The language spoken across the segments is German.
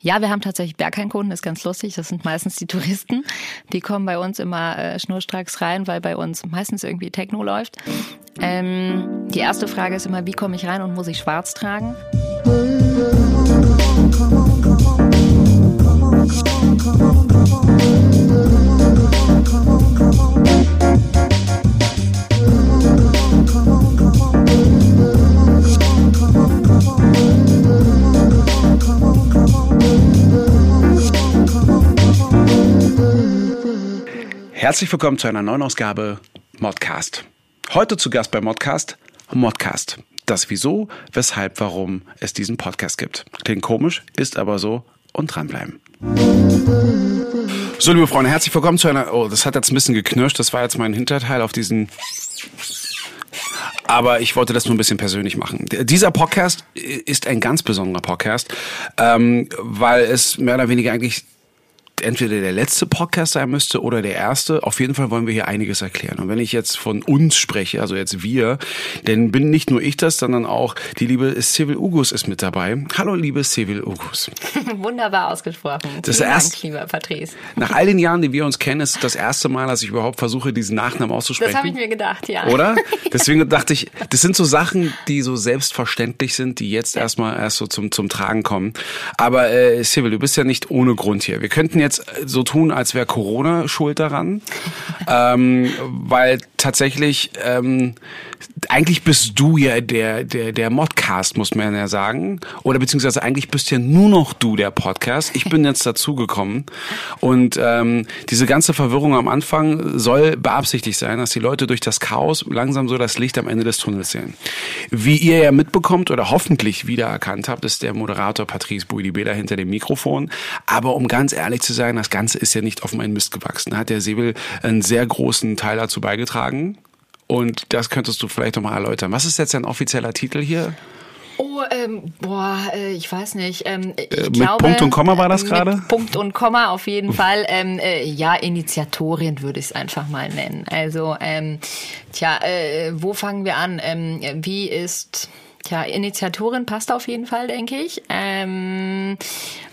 Ja, wir haben tatsächlich Berghain-Kunden, ist ganz lustig. Das sind meistens die Touristen. Die kommen bei uns immer äh, schnurstracks rein, weil bei uns meistens irgendwie Techno läuft. Ähm, die erste Frage ist immer, wie komme ich rein und muss ich schwarz tragen? Herzlich willkommen zu einer neuen Ausgabe Modcast. Heute zu Gast bei Modcast Modcast. Das Wieso, Weshalb, Warum es diesen Podcast gibt. Klingt komisch, ist aber so und dranbleiben. So, liebe Freunde, herzlich willkommen zu einer. Oh, das hat jetzt ein bisschen geknirscht. Das war jetzt mein Hinterteil auf diesen. Aber ich wollte das nur ein bisschen persönlich machen. Dieser Podcast ist ein ganz besonderer Podcast, ähm, weil es mehr oder weniger eigentlich entweder der letzte Podcast sein müsste oder der erste. Auf jeden Fall wollen wir hier einiges erklären. Und wenn ich jetzt von uns spreche, also jetzt wir, dann bin nicht nur ich das, sondern auch die liebe Civil Ugus ist mit dabei. Hallo, liebe Civil Ugus. Wunderbar ausgesprochen. Das ist erst, lieber Patrice. Nach all den Jahren, die wir uns kennen, ist das erste Mal, dass ich überhaupt versuche, diesen Nachnamen auszusprechen. Das habe ich mir gedacht, ja. Oder? Deswegen dachte ich, das sind so Sachen, die so selbstverständlich sind, die jetzt erstmal erst so zum, zum Tragen kommen. Aber äh, Civil, du bist ja nicht ohne Grund hier. Wir könnten jetzt jetzt so tun, als wäre Corona schuld daran, ähm, weil tatsächlich ähm, eigentlich bist du ja der, der, der Modcast, muss man ja sagen. Oder beziehungsweise eigentlich bist ja nur noch du der Podcast. Ich bin jetzt dazugekommen. Und ähm, diese ganze Verwirrung am Anfang soll beabsichtigt sein, dass die Leute durch das Chaos langsam so das Licht am Ende des Tunnels sehen. Wie ihr ja mitbekommt oder hoffentlich wiedererkannt habt, ist der Moderator Patrice Buidibela hinter dem Mikrofon. Aber um ganz ehrlich zu sein, das Ganze ist ja nicht auf meinen Mist gewachsen. Da hat der Säbel einen sehr großen Teil dazu beigetragen. Und das könntest du vielleicht nochmal erläutern. Was ist jetzt dein offizieller Titel hier? Oh, ähm, boah, äh, ich weiß nicht. Ähm, ich äh, mit glaube, Punkt und Komma war das äh, gerade? Punkt und Komma auf jeden Fall. Ähm, äh, ja, Initiatorin würde ich es einfach mal nennen. Also, ähm, tja, äh, wo fangen wir an? Ähm, wie ist Tja, Initiatorin passt auf jeden Fall, denke ich. Ähm,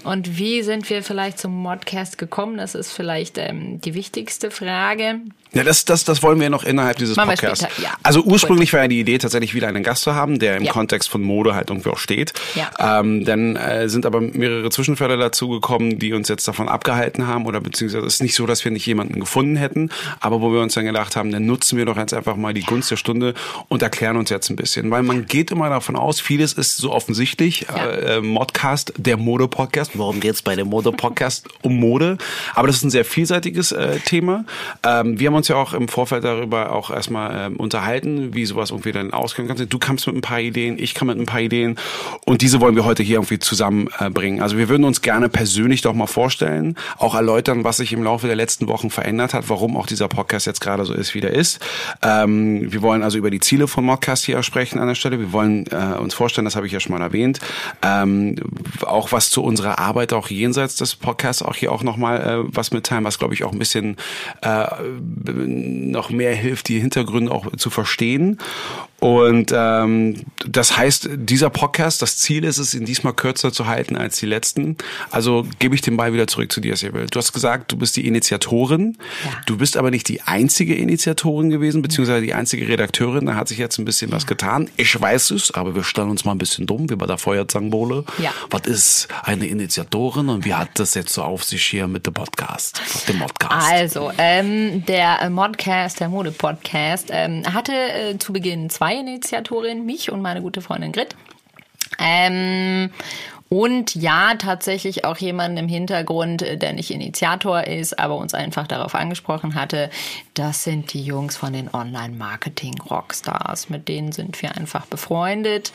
und wie sind wir vielleicht zum Modcast gekommen? Das ist vielleicht ähm, die wichtigste Frage. Ja, das, das, das wollen wir noch innerhalb dieses Machen Podcasts. später, ja. Also ursprünglich war ja die Idee, tatsächlich wieder einen Gast zu haben, der im Ja. Kontext von Mode halt irgendwie auch steht. Ja. Ähm, dann äh, sind aber mehrere Zwischenfälle dazu gekommen, die uns jetzt davon abgehalten haben. Oder beziehungsweise es ist nicht so, dass wir nicht jemanden gefunden hätten, aber wo wir uns dann gedacht haben, dann nutzen wir doch jetzt einfach mal die Gunst der Stunde und erklären uns jetzt ein bisschen. Weil man geht immer davon aus, vieles ist so offensichtlich. Ja. Äh, äh, Modcast, der Mode-Podcast. Warum geht's bei dem Mode-Podcast um Mode? Aber das ist ein sehr vielseitiges äh, Thema. Ähm, wir haben uns ja auch im Vorfeld darüber auch erstmal ähm, unterhalten, wie sowas irgendwie dann ausgehen kann. Du kamst mit ein paar Ideen, ich kam mit ein paar Ideen und diese wollen wir heute hier irgendwie zusammenbringen. Äh, also wir würden uns gerne persönlich doch mal vorstellen, auch erläutern, was sich im Laufe der letzten Wochen verändert hat, warum auch dieser Podcast jetzt gerade so ist, wie der ist. Ähm, wir wollen also über die Ziele von Modcast hier sprechen an der Stelle. Wir wollen äh, uns vorstellen, das habe ich ja schon mal erwähnt, ähm, auch was zu unserer Arbeit auch jenseits des Podcasts auch hier auch nochmal äh, was mitteilen, was glaube ich auch ein bisschen äh, noch mehr hilft, die Hintergründe auch zu verstehen. Und ähm, das heißt, dieser Podcast, das Ziel ist es, ihn diesmal kürzer zu halten als die letzten. Also gebe ich den Ball wieder zurück zu dir, Sibyl. Du hast gesagt, du bist die Initiatorin. Ja. Du bist aber nicht die einzige Initiatorin gewesen, beziehungsweise die einzige Redakteurin. Da hat sich jetzt ein bisschen was getan. Ich weiß es, aber wir stellen uns mal ein bisschen dumm, wie bei der Feuerzangenbowle. Ja. Was ist eine Initiatorin und wie hat das jetzt so auf sich hier mit dem Podcast, dem Podcast? Also, ähm, der Modcast, der Mode-Podcast, ähm, hatte äh, zu Beginn zwei Initiatorinnen, mich und meine gute Freundin Grit. Ähm, und ja, tatsächlich auch jemanden im Hintergrund, äh, der nicht Initiator ist, aber uns einfach darauf angesprochen hatte. Das sind die Jungs von den Online-Marketing-Rockstars. Mit denen sind wir einfach befreundet.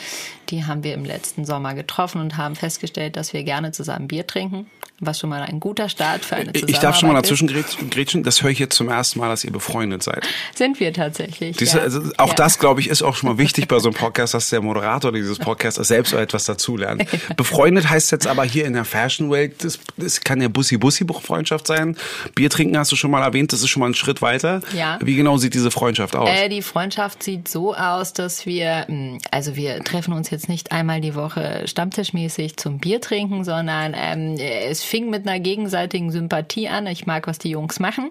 Die haben wir im letzten Sommer getroffen und haben festgestellt, dass wir gerne zusammen Bier trinken. Was schon mal ein guter Start für eine Zusammenarbeit Ich darf schon mal dazwischen grätschen, das höre ich jetzt zum ersten Mal, dass ihr befreundet seid. Sind wir tatsächlich. Diese, ja. also auch ja. das, glaube ich, ist auch schon mal wichtig bei so einem Podcast, dass der Moderator dieses Podcasts selbst etwas dazulernt. Befreundet heißt jetzt aber hier in der Fashion-Welt, das, das kann ja Bussi-Bussi-Freundschaft sein. Bier trinken hast du schon mal erwähnt, das ist schon mal ein Schritt weiter. Ja. Wie genau sieht diese Freundschaft aus? Äh, die Freundschaft sieht so aus, dass wir, mh, also wir treffen uns jetzt nicht einmal die Woche stammtischmäßig zum Bier trinken, sondern ähm, es fing mit einer gegenseitigen Sympathie an. Ich mag, was die Jungs machen.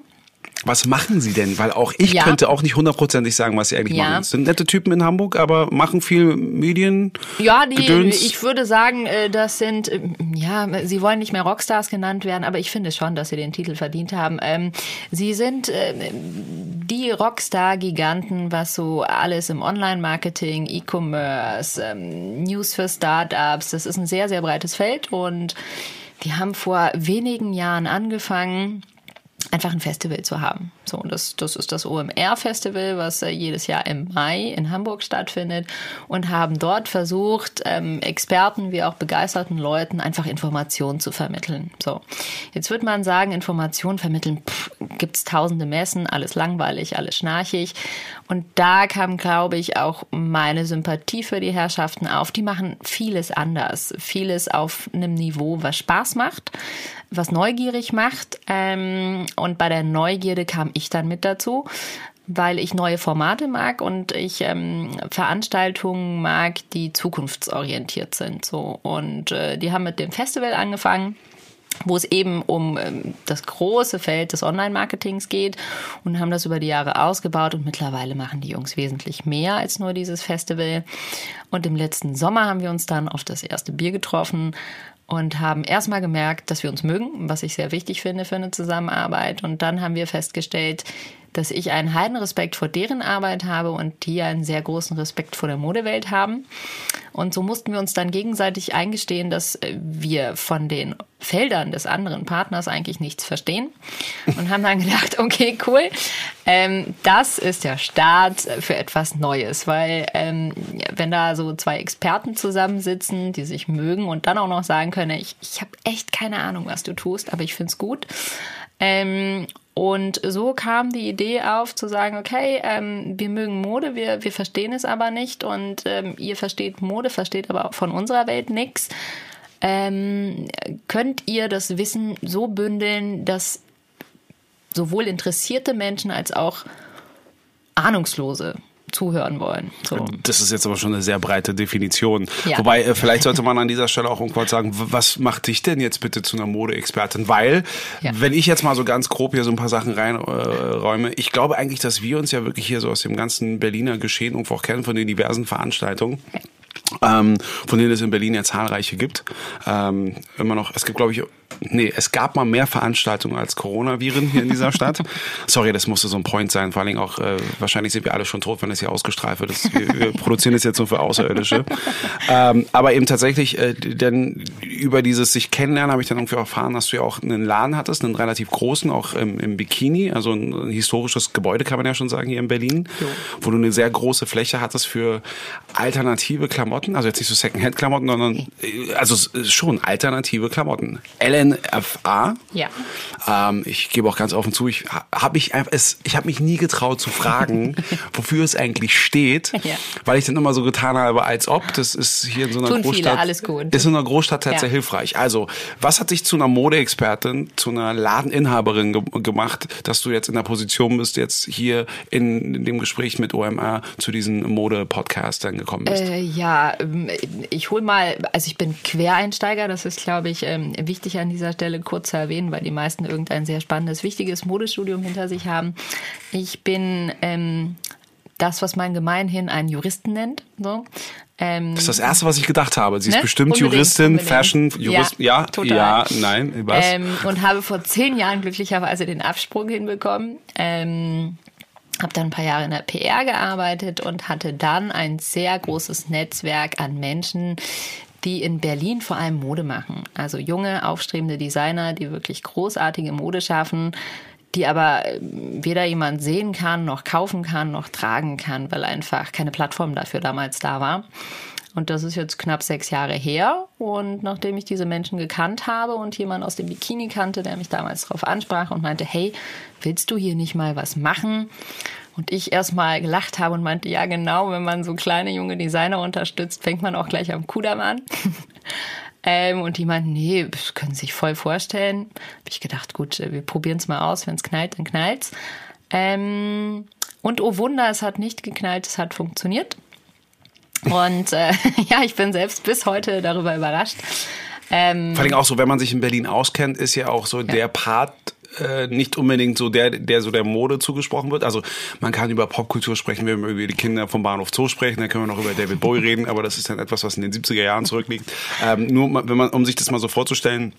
Was machen sie denn? Weil auch ich Ja. könnte auch nicht hundertprozentig sagen, was sie eigentlich Ja. machen. Es sind nette Typen in Hamburg, aber machen viel Medien. Ja, die, Gedöns. ich würde sagen, äh, das sind, äh, ja, sie wollen nicht mehr Rockstars genannt werden, aber ich finde schon, dass sie den Titel verdient haben. Ähm, sie sind äh, die Rockstar-Giganten, was so alles im Online-Marketing, E-Commerce, ähm, News für Startups, das ist ein sehr, sehr breites Feld und die haben vor wenigen Jahren angefangen, einfach ein Festival zu haben. So, und das, das ist das OMR-Festival, was äh, jedes Jahr im Mai in Hamburg stattfindet und haben dort versucht, ähm, Experten wie auch begeisterten Leuten einfach Informationen zu vermitteln. So, jetzt wird man sagen, Informationen vermitteln, pff, gibt's tausende Messen, alles langweilig, alles schnarchig. Und da kam, glaube ich, auch meine Sympathie für die Herrschaften auf. Die machen vieles anders, vieles auf einem Niveau, was Spaß macht, was neugierig macht. Ähm, und bei der Neugierde kam ich dann mit dazu, weil ich neue Formate mag und ich ähm, Veranstaltungen mag, die zukunftsorientiert sind. So und äh, die haben mit dem Festival angefangen wo es eben um ähm, das große Feld des Online-Marketings geht und haben das über die Jahre ausgebaut und mittlerweile machen die Jungs wesentlich mehr als nur dieses Festival. Und im letzten Sommer haben wir uns dann auf das erste Bier getroffen und haben erstmal gemerkt, dass wir uns mögen, was ich sehr wichtig finde für eine Zusammenarbeit. Und dann haben wir festgestellt, dass ich einen Heidenrespekt vor deren Arbeit habe und die einen sehr großen Respekt vor der Modewelt haben. Und so mussten wir uns dann gegenseitig eingestehen, dass wir von den Feldern des anderen Partners eigentlich nichts verstehen und haben dann gedacht, okay, cool, ähm, das ist der Start für etwas Neues, weil ähm, wenn da so zwei Experten zusammensitzen, die sich mögen und dann auch noch sagen können, ich, ich habe echt keine Ahnung, was du tust, aber ich find's gut. Ähm, und so kam die Idee auf zu sagen, okay, ähm, wir mögen Mode, wir, wir verstehen es aber nicht und ähm, ihr versteht Mode, versteht aber von unserer Welt nichts. Ähm, könnt ihr das Wissen so bündeln, dass sowohl interessierte Menschen als auch Ahnungslose zuhören wollen. So. Das ist jetzt aber schon eine sehr breite Definition. Ja. Wobei, äh, vielleicht sollte man an dieser Stelle auch irgendwann sagen, was macht dich denn jetzt bitte zu einer Modeexpertin? Weil, Ja. wenn ich jetzt mal so ganz grob hier so ein paar Sachen reinräume, ich glaube eigentlich, dass wir uns ja wirklich hier so aus dem ganzen Berliner Geschehen irgendwo auch kennen, von den diversen Veranstaltungen. Ähm, von denen es in Berlin ja zahlreiche gibt. Ähm, immer noch, es gibt, glaube ich, nee, es gab mal mehr Veranstaltungen als Coronaviren hier in dieser Stadt. Sorry, das musste so ein Point sein. Vor allen Dingen auch, äh, wahrscheinlich sind wir alle schon tot, wenn das hier ausgestrahlt wird. Das, wir, wir produzieren das jetzt nur für Außerirdische. Ähm, aber eben tatsächlich, äh, denn über dieses sich kennenlernen habe ich dann irgendwie erfahren, dass du ja auch einen Laden hattest, einen relativ großen, auch im, im Bikini, also ein, ein historisches Gebäude kann man ja schon sagen hier in Berlin, wo du eine sehr große Fläche hattest für alternative Klamotten, also jetzt nicht so Secondhand-Klamotten, sondern äh, also s- schon alternative Klamotten. LNFA. Ja. Ähm, ich gebe auch ganz offen zu, ich habe mich einfach, es, ich habe mich nie getraut zu fragen, wofür es eigentlich steht, Ja. weil ich dann immer so getan habe, als ob das ist hier in so einer Tun viele, Großstadt, alles gut. ist in einer Großstadt sehr, Ja. sehr hilfreich. Also, was hat dich zu einer Modeexpertin, zu einer Ladeninhaberin ge gemacht, dass du jetzt in der Position bist, jetzt hier in, in dem Gespräch mit OMR zu diesen Mode-Podcastern gekommen bist? Äh, ja, ähm, ich hol mal, also ich bin Quereinsteiger, das ist, glaube ich, ähm, wichtig an dieser Stelle kurz zu erwähnen, weil die meisten irgendein sehr spannendes, wichtiges Modestudium hinter sich haben. Ich bin ähm, das, was man gemeinhin einen Juristen nennt. So. Ähm, Das ist das Erste, was ich gedacht habe. Sie ist Ne? bestimmt Unbedingt, Juristin, unbedingt. Fashion, Jurist. Ja, Ja, total. ja, nein, was? Ähm, und habe vor zehn Jahren glücklicherweise den Absprung hinbekommen. Ähm, habe dann ein paar Jahre in der PR gearbeitet und hatte dann ein sehr großes Netzwerk an Menschen, die in Berlin vor allem Mode machen. Also junge, aufstrebende Designer, die wirklich großartige Mode schaffen, die aber ähm, weder jemand sehen kann, noch kaufen kann, noch tragen kann, weil einfach keine Plattform dafür damals da war. Und das ist jetzt knapp sechs Jahre her. Und nachdem ich diese Menschen gekannt habe und jemand aus dem Bikini kannte, der mich damals darauf ansprach und meinte, hey, willst du hier nicht mal was machen? Und ich erstmal gelacht habe und meinte, ja genau, wenn man so kleine junge Designer unterstützt, fängt man auch gleich am Kudamm an. ähm, und die meinten, nee, das können Sie sich voll vorstellen. Habe ich gedacht, gut, wir probieren es mal aus, wenn es knallt, dann knallt's. Ähm, und oh Wunder, es hat nicht geknallt, es hat funktioniert. Und äh, ja, ich bin selbst bis heute darüber überrascht. Ähm, Vor allem auch so, wenn man sich in Berlin auskennt, ist ja auch so ja. der Part äh, nicht unbedingt so der, der so der Mode zugesprochen wird. Also man kann über Popkultur sprechen, wenn wir über die Kinder vom Bahnhof Zoo sprechen, dann können wir noch über David Bowie reden, aber das ist dann etwas, was in den 70er Jahren zurückliegt. Ähm, nur wenn man, um sich das mal so vorzustellen,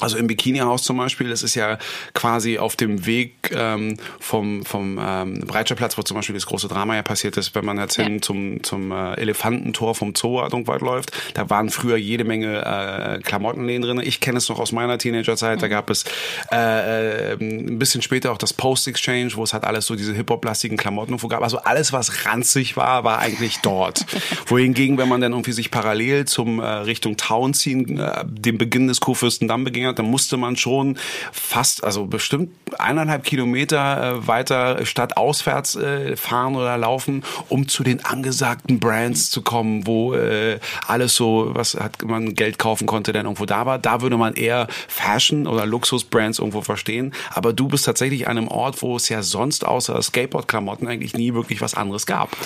also im Bikini-Haus zum Beispiel, das ist ja quasi auf dem Weg ähm, vom, vom ähm, Breitscheidplatz, wo zum Beispiel das große Drama ja passiert ist, wenn man jetzt ja. hin zum, zum äh, Elefantentor vom Zoo Adungwald läuft. Da waren früher jede Menge äh, Klamottenläden drin. Ich kenne es noch aus meiner Teenagerzeit. Mhm. Da gab es äh, äh, ein bisschen später auch das Post-Exchange, wo es halt alles so diese hip-hop-lastigen Klamotten gab. Also alles, was ranzig war, war eigentlich dort. Wohingegen, wenn man dann irgendwie sich parallel zum äh, Richtung Town ziehen, äh, dem Beginn des Kurfürstendamm beging, hat, dann musste man schon fast, also bestimmt eineinhalb Kilometer äh, weiter stadtauswärts äh, fahren oder laufen, um zu den angesagten Brands zu kommen, wo äh, alles so, was hat man Geld kaufen konnte, dann irgendwo da war. Da würde man eher Fashion oder Luxusbrands irgendwo verstehen. Aber du bist tatsächlich an einem Ort, wo es ja sonst außer Skateboard-Klamotten eigentlich nie wirklich was anderes gab.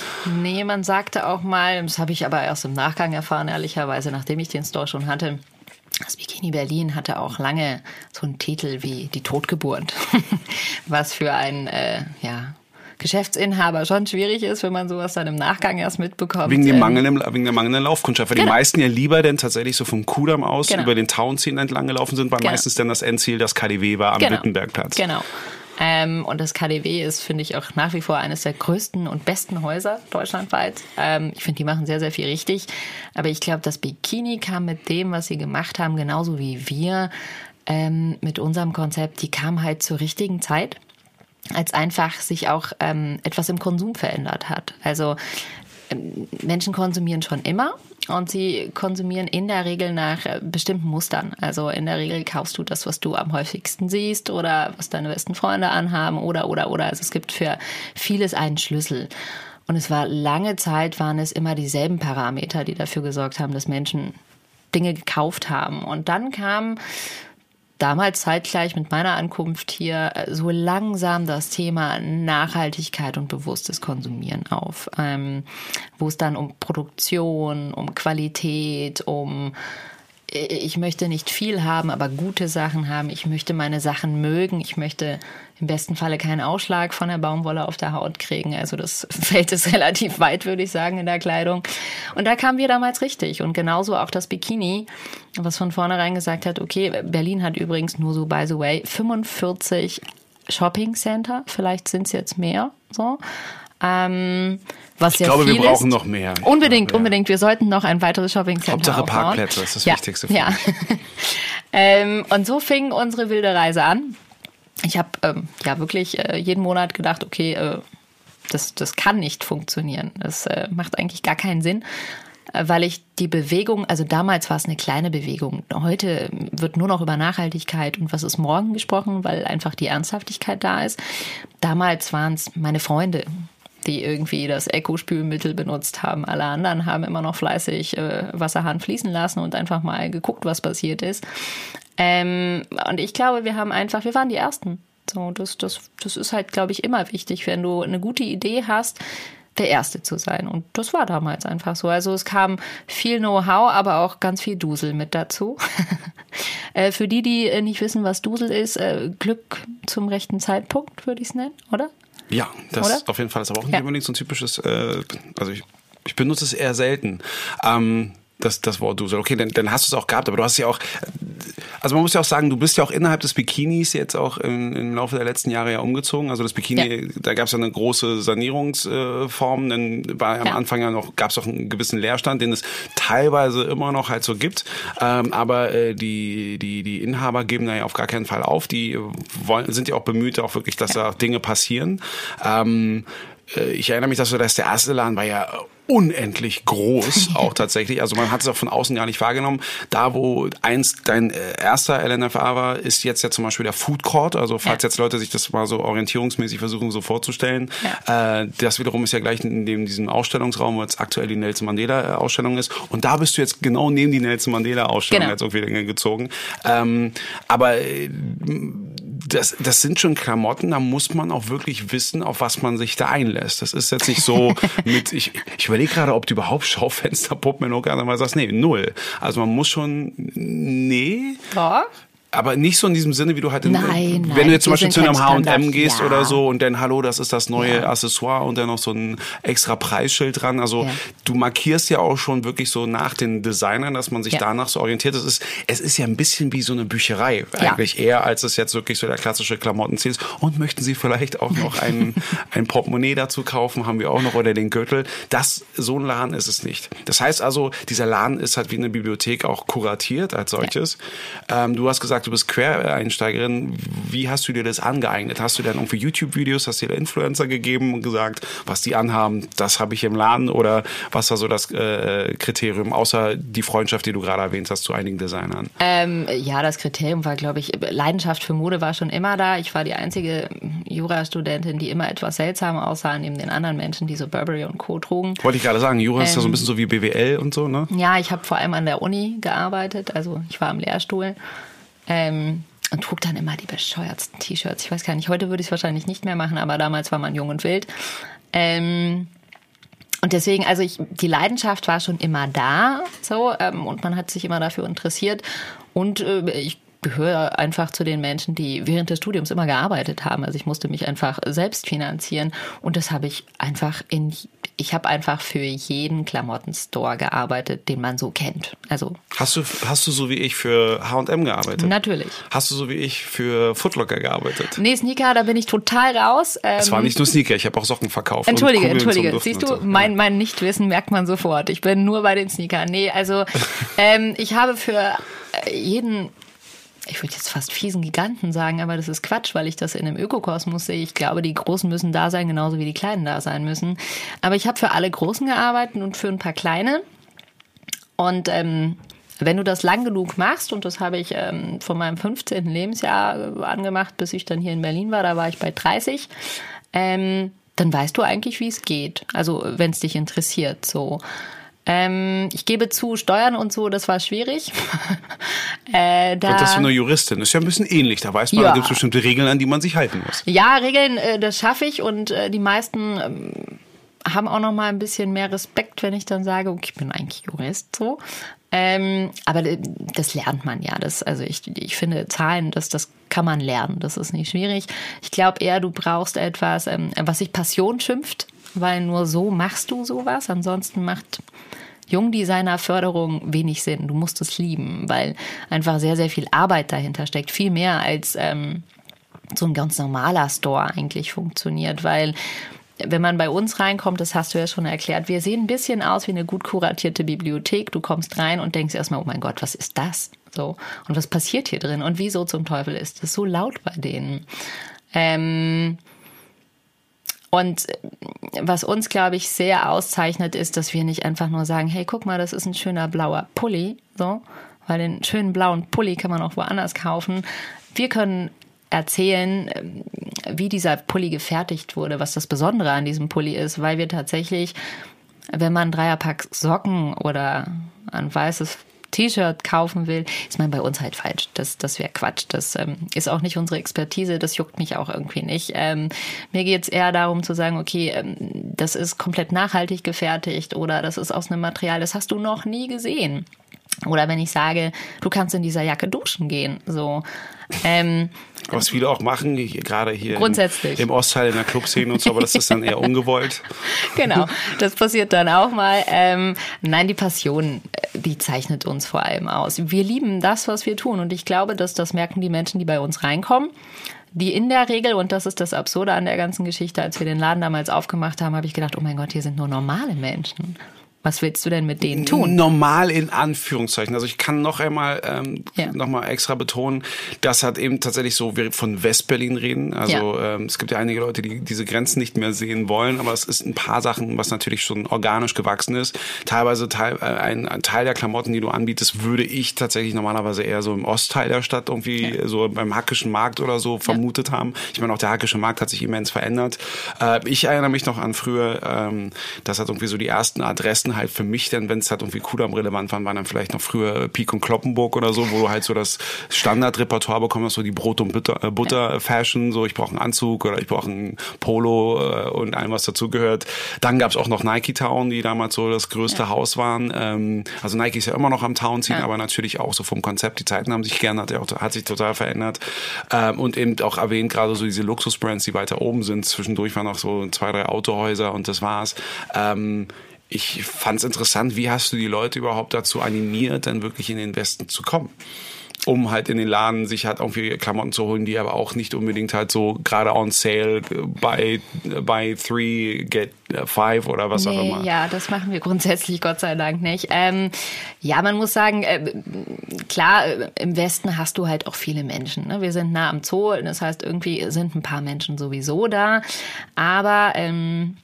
Nee, man sagte auch mal, das habe ich aber erst im Nachgang erfahren, ehrlicherweise, nachdem ich den Store schon hatte, das Bikini Berlin hatte auch lange so einen Titel wie die Totgeburt, was für ein äh, ja, Geschäftsinhaber schon schwierig ist, wenn man sowas dann im Nachgang erst mitbekommt. Wegen, dem ähm, mangelnden, wegen der mangelnden Laufkundschaft. Weil genau. die meisten ja lieber denn tatsächlich so vom Kudamm aus genau. über den Townziehen entlang gelaufen sind, weil genau. meistens dann das Endziel das KDW war am genau. Wittenbergplatz. Genau. Ähm, und das KDW ist, finde ich, auch nach wie vor eines der größten und besten Häuser deutschlandweit. Ähm, ich finde, die machen sehr, sehr viel richtig. Aber ich glaube, das Bikini kam mit dem, was sie gemacht haben, genauso wie wir ähm, mit unserem Konzept, die kam halt zur richtigen Zeit als einfach sich auch ähm, etwas im Konsum verändert hat. Also Menschen konsumieren schon immer und sie konsumieren in der Regel nach äh, bestimmten Mustern. Also in der Regel kaufst du das, was du am häufigsten siehst oder was deine besten Freunde anhaben oder, oder, oder. Also es gibt für vieles einen Schlüssel. Und es war lange Zeit, waren es immer dieselben Parameter, die dafür gesorgt haben, dass Menschen Dinge gekauft haben. Und dann kam damals zeitgleich mit meiner Ankunft hier äh, so langsam das Thema Nachhaltigkeit und bewusstes Konsumieren auf, ähm, wo es dann um Produktion, um Qualität, um ich möchte nicht viel haben, aber gute Sachen haben. Ich möchte meine Sachen mögen. Ich möchte im besten Falle keinen Ausschlag von der Baumwolle auf der Haut kriegen. Also das fällt es relativ weit, würde ich sagen, in der Kleidung. Und da kamen wir damals richtig. Und genauso auch das Bikini, was von vornherein gesagt hat, okay, Berlin hat übrigens nur so, by the way, 45 Shopping Center. Vielleicht sind es jetzt mehr, so. Ähm, was ich glaube, wir brauchen ist. noch mehr. Unbedingt, ja. unbedingt. Wir sollten noch ein weiteres Shopping Center Hauptsache aufbauen. Parkplätze ist das ja. Wichtigste. Ja. ähm, und so fing unsere wilde Reise an. Ich habe ähm, ja wirklich äh, jeden Monat gedacht, okay, äh, das, das kann nicht funktionieren. Das äh, macht eigentlich gar keinen Sinn äh, weil ich die Bewegung, also damals war es eine kleine Bewegung. Heute wird nur noch über Nachhaltigkeit und was ist morgen gesprochen, weil einfach die Ernsthaftigkeit da ist. Damals waren es meine Freunde, die irgendwie das Eco-Spülmittel benutzt haben. Alle anderen haben immer noch fleißig äh, Wasserhahn fließen lassen und einfach mal geguckt, was passiert ist. Ähm, und ich glaube, wir haben einfach, wir waren die Ersten. So, das, das, das ist halt, glaube ich, immer wichtig, wenn du eine gute Idee hast, der Erste zu sein. Und das war damals einfach so. Also es kam viel Know-how, aber auch ganz viel Dusel mit dazu. äh, für die, die nicht wissen, was Dusel ist, äh, Glück zum rechten Zeitpunkt, würde ich es nennen, oder? Ja, das Oder? auf jeden Fall ist aber auch nicht ja. unbedingt so ein typisches, äh, also ich, ich benutze es eher selten. Ähm, das, das Wort Dusel. Okay, dann, dann hast du es auch gehabt, aber du hast ja auch, also man muss ja auch sagen, du bist ja auch innerhalb des Bikinis jetzt auch im, im Laufe der letzten Jahre ja umgezogen. Also das Bikini, ja. da gab es ja eine große Sanierungsform, dann war am ja. Anfang ja noch, gab es auch einen gewissen Leerstand, den es teilweise immer noch halt so gibt. Ähm, aber äh, die, die, die Inhaber geben da ja auf gar keinen Fall auf. Die wollen, sind ja auch bemüht, auch wirklich, dass ja. da Dinge passieren. Ähm, äh, ich erinnere mich, dass so, dass der erste Laden war ja unendlich groß, auch tatsächlich. Also man hat es auch von außen gar nicht wahrgenommen. Da, wo einst dein äh, erster LNFA war, ist jetzt ja zum Beispiel der Food Court. Also falls ja. jetzt Leute sich das mal so orientierungsmäßig versuchen, so vorzustellen. Ja. Äh, das wiederum ist ja gleich in dem, diesem Ausstellungsraum, wo jetzt aktuell die Nelson Mandela Ausstellung ist. Und da bist du jetzt genau neben die Nelson Mandela Ausstellung genau. jetzt irgendwie gezogen. Ähm, aber äh, das, das sind schon Klamotten, da muss man auch wirklich wissen, auf was man sich da einlässt. Das ist jetzt nicht so mit, ich, ich überlege gerade, ob du überhaupt Schaufensterpuppen in mal sagst, nee, null. Also man muss schon, nee. Doch aber nicht so in diesem Sinne, wie du halt, in, nein, wenn du jetzt zum Beispiel zu einem H&M gehst ja. oder so und dann, hallo, das ist das neue ja. Accessoire und dann noch so ein extra Preisschild dran. Also ja. du markierst ja auch schon wirklich so nach den Designern, dass man sich danach so orientiert. Es ist, es ist ja ein bisschen wie so eine Bücherei eigentlich eher, als es jetzt wirklich so der klassische Klamottenstil ist. Und möchten Sie vielleicht auch noch ein, ein Portemonnaie dazu kaufen? Haben wir auch noch oder den Gürtel? Das, so ein Laden ist es nicht. Das heißt also, dieser Laden ist halt wie eine Bibliothek auch kuratiert als solches. Ähm, du hast gesagt, du bist Quereinsteigerin. Wie hast du dir das angeeignet? Hast du dann irgendwie YouTube-Videos, hast du dir Influencer gegeben und gesagt, was die anhaben, das habe ich im Laden? Oder was war so das äh, Kriterium, außer die Freundschaft, die du gerade erwähnt hast zu einigen Designern? Ähm, ja, das Kriterium war, glaube ich, Leidenschaft für Mode war schon immer da. Ich war die einzige Jurastudentin, die immer etwas seltsam aussah, neben den anderen Menschen, die so Burberry und Co. trugen. Wollte ich gerade sagen, Jura ähm, ist ja so ein ähm, bisschen so wie BWL und so, ne? Ja, ich habe vor allem an der Uni gearbeitet, also ich war am Lehrstuhl. Ähm, und trug dann immer die bescheuertsten T-Shirts. Ich weiß gar nicht, heute würde ich es wahrscheinlich nicht mehr machen, aber damals war man jung und wild. Ähm, und deswegen, also ich, die Leidenschaft war schon immer da, so, ähm, und man hat sich immer dafür interessiert. Und äh, ich gehöre einfach zu den Menschen, die während des Studiums immer gearbeitet haben. Also ich musste mich einfach selbst finanzieren und das habe ich einfach in ich habe einfach für jeden Klamottenstore gearbeitet, den man so kennt. Also hast du hast du so wie ich für H&M gearbeitet? Natürlich. Hast du so wie ich für Footlocker gearbeitet? Nee, Sneaker, da bin ich total raus. Es war ähm, nicht nur Sneaker, ich habe auch Socken verkauft. Entschuldige, entschuldige. Siehst du, so. mein mein Nichtwissen merkt man sofort. Ich bin nur bei den Sneakern. Nee, also ähm, ich habe für jeden ich würde jetzt fast fiesen Giganten sagen, aber das ist Quatsch, weil ich das in einem Ökokosmos sehe. Ich glaube, die Großen müssen da sein, genauso wie die Kleinen da sein müssen. Aber ich habe für alle Großen gearbeitet und für ein paar Kleine. Und ähm, wenn du das lang genug machst, und das habe ich ähm, von meinem 15. Lebensjahr angemacht, bis ich dann hier in Berlin war, da war ich bei 30, ähm, dann weißt du eigentlich, wie es geht. Also wenn es dich interessiert. So. Ähm, ich gebe zu, Steuern und so, das war schwierig. äh, da, und das ist eine Juristin, das ist ja ein bisschen ähnlich. Da weiß man, ja. da gibt es bestimmte Regeln, an die man sich halten muss. Ja, Regeln, äh, das schaffe ich und äh, die meisten ähm, haben auch noch mal ein bisschen mehr Respekt, wenn ich dann sage, okay, ich bin eigentlich Jurist so. Ähm, aber das lernt man ja. Das, also ich, ich finde Zahlen, das, das kann man lernen. Das ist nicht schwierig. Ich glaube eher, du brauchst etwas, ähm, was sich Passion schimpft, weil nur so machst du sowas. Ansonsten macht Jungdesigner-Förderung wenig Sinn. Du musst es lieben, weil einfach sehr, sehr viel Arbeit dahinter steckt. Viel mehr als ähm, so ein ganz normaler Store eigentlich funktioniert, weil wenn man bei uns reinkommt, das hast du ja schon erklärt, wir sehen ein bisschen aus wie eine gut kuratierte Bibliothek. Du kommst rein und denkst erstmal, oh mein Gott, was ist das? So. Und was passiert hier drin? Und wieso zum Teufel ist es so laut bei denen? Ähm, und was uns, glaube ich, sehr auszeichnet, ist, dass wir nicht einfach nur sagen, hey, guck mal, das ist ein schöner blauer Pulli, so, weil den schönen blauen Pulli kann man auch woanders kaufen. Wir können erzählen, wie dieser Pulli gefertigt wurde, was das Besondere an diesem Pulli ist, weil wir tatsächlich, wenn man ein Dreierpack Socken oder ein weißes T-Shirt kaufen will, ist man bei uns halt falsch. Das, das wäre Quatsch. Das ähm, ist auch nicht unsere Expertise. Das juckt mich auch irgendwie nicht. Ähm, mir geht es eher darum zu sagen, okay, ähm, das ist komplett nachhaltig gefertigt oder das ist aus einem Material, das hast du noch nie gesehen. Oder wenn ich sage, du kannst in dieser Jacke duschen gehen, so. Ähm, was viele auch machen, gerade hier grundsätzlich. Im, im Ostteil in der Clubszene und so, aber das ist dann eher ungewollt. genau, das passiert dann auch mal. Ähm, nein, die Passion, äh, die zeichnet uns vor allem aus. Wir lieben das, was wir tun und ich glaube, dass das merken die Menschen, die bei uns reinkommen. Die in der Regel, und das ist das Absurde an der ganzen Geschichte, als wir den Laden damals aufgemacht haben, habe ich gedacht, oh mein Gott, hier sind nur normale Menschen. Was willst du denn mit denen tun? Normal in Anführungszeichen. Also ich kann noch einmal ähm, Ja. noch mal extra betonen, das hat eben tatsächlich so, wir von Westberlin reden. Also ähm, es gibt ja einige Leute, die diese Grenzen nicht mehr sehen wollen, aber es ist ein paar Sachen, was natürlich schon organisch gewachsen ist. Teilweise Teil, äh, ein, ein Teil der Klamotten, die du anbietest, würde ich tatsächlich normalerweise eher so im Ostteil der Stadt irgendwie so beim Hackischen Markt oder so vermutet haben. Ich meine, auch der Hackische Markt hat sich immens verändert. Äh, ich erinnere mich noch an früher, ähm, das hat irgendwie so die ersten Adressen halt für mich, denn wenn es halt irgendwie Kudamm relevant waren, waren dann vielleicht noch früher Pik und Kloppenburg oder so, wo du halt so das Standardrepertoire bekommst, so die Brot- und Butter, äh, Butter-Fashion, so ich brauche einen Anzug oder ich brauche ein Polo äh, und allem, was dazugehört. Dann gab es auch noch Nike Town, die damals so das größte Haus waren. Ähm, also Nike ist ja immer noch am Town ziehen, Ja. aber natürlich auch so vom Konzept. Die Zeiten haben sich ja, auch- hat sich total verändert. Ähm, und eben auch erwähnt, gerade so diese Luxusbrands, die weiter oben sind. Zwischendurch waren noch so zwei, drei Autohäuser und das war's. Ähm, ich fand es interessant, wie hast du die Leute überhaupt dazu animiert, dann wirklich in den Westen zu kommen? Um halt in den Laden sich halt irgendwie Klamotten zu holen, die aber auch nicht unbedingt halt so gerade on sale, buy, buy three, get five oder was auch Nee, immer. ja, das machen wir grundsätzlich Gott sei Dank nicht. Ähm, ja, man muss sagen, äh, klar, äh, im Westen hast du halt auch viele Menschen. Ne? Wir sind nah am Zoo, das heißt, irgendwie sind ein paar Menschen sowieso da. Aber ähm,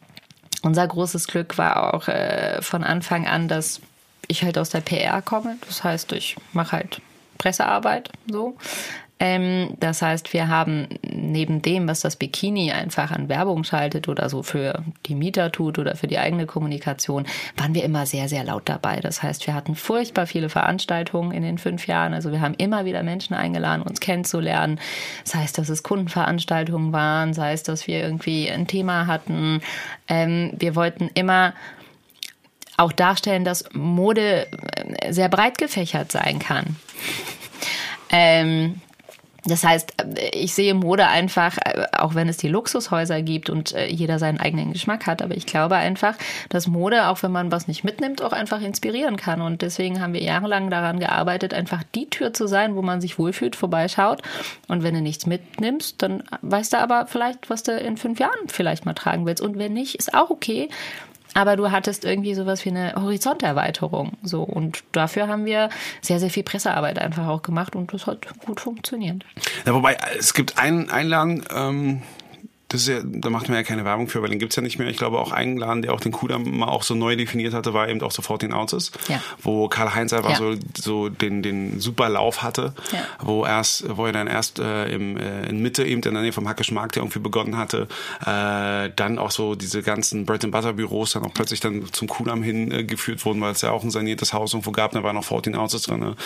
unser großes Glück war auch äh, von Anfang an, dass ich halt aus der PR komme. Das heißt, ich mache halt Pressearbeit so. Ähm, das heißt, wir haben neben dem, was das Bikini einfach an Werbung schaltet oder so für die Mieter tut oder für die eigene Kommunikation, waren wir immer sehr, sehr laut dabei. Das heißt, wir hatten furchtbar viele Veranstaltungen in den fünf Jahren. Also wir haben immer wieder Menschen eingeladen, uns kennenzulernen. Das heißt, dass es Kundenveranstaltungen waren, sei es, dass wir irgendwie ein Thema hatten. Ähm, wir wollten immer auch darstellen, dass Mode äh, sehr breit gefächert sein kann. Ähm, das heißt, äh, ich sehe Mode einfach, äh, auch wenn es die Luxushäuser gibt und äh, jeder seinen eigenen Geschmack hat, aber ich glaube einfach, dass Mode, auch wenn man was nicht mitnimmt, auch einfach inspirieren kann. Und deswegen haben wir jahrelang daran gearbeitet, einfach die Tür zu sein, wo man sich wohlfühlt, vorbeischaut. Und wenn du nichts mitnimmst, dann weißt du aber vielleicht, was du in fünf Jahren vielleicht mal tragen willst. Und wenn nicht, ist auch okay. Aber du hattest irgendwie sowas wie eine Horizonterweiterung. So. Und dafür haben wir sehr, sehr viel Pressearbeit einfach auch gemacht und das hat gut funktioniert. Ja, wobei, es gibt einen, Laden, ähm, das ist ja, da macht man ja keine Werbung für, weil den gibt's ja nicht mehr. Ich glaube auch einen Laden, der auch den Kudamm mal auch so neu definiert hatte, war eben auch so 14 Ounces, Ja. wo Karl-Heinz einfach Ja. so, so den, den super Lauf hatte, Ja. wo erst, wo er dann erst äh, im, äh, in Mitte eben in der Nähe vom Hackischen Markt ja irgendwie begonnen hatte, äh, dann auch so diese ganzen Bread and Butter Büros dann auch plötzlich dann zum Kudamm hin äh, geführt wurden, weil es ja auch ein saniertes Haus irgendwo gab, da waren noch 14 Ounces drin. Ne?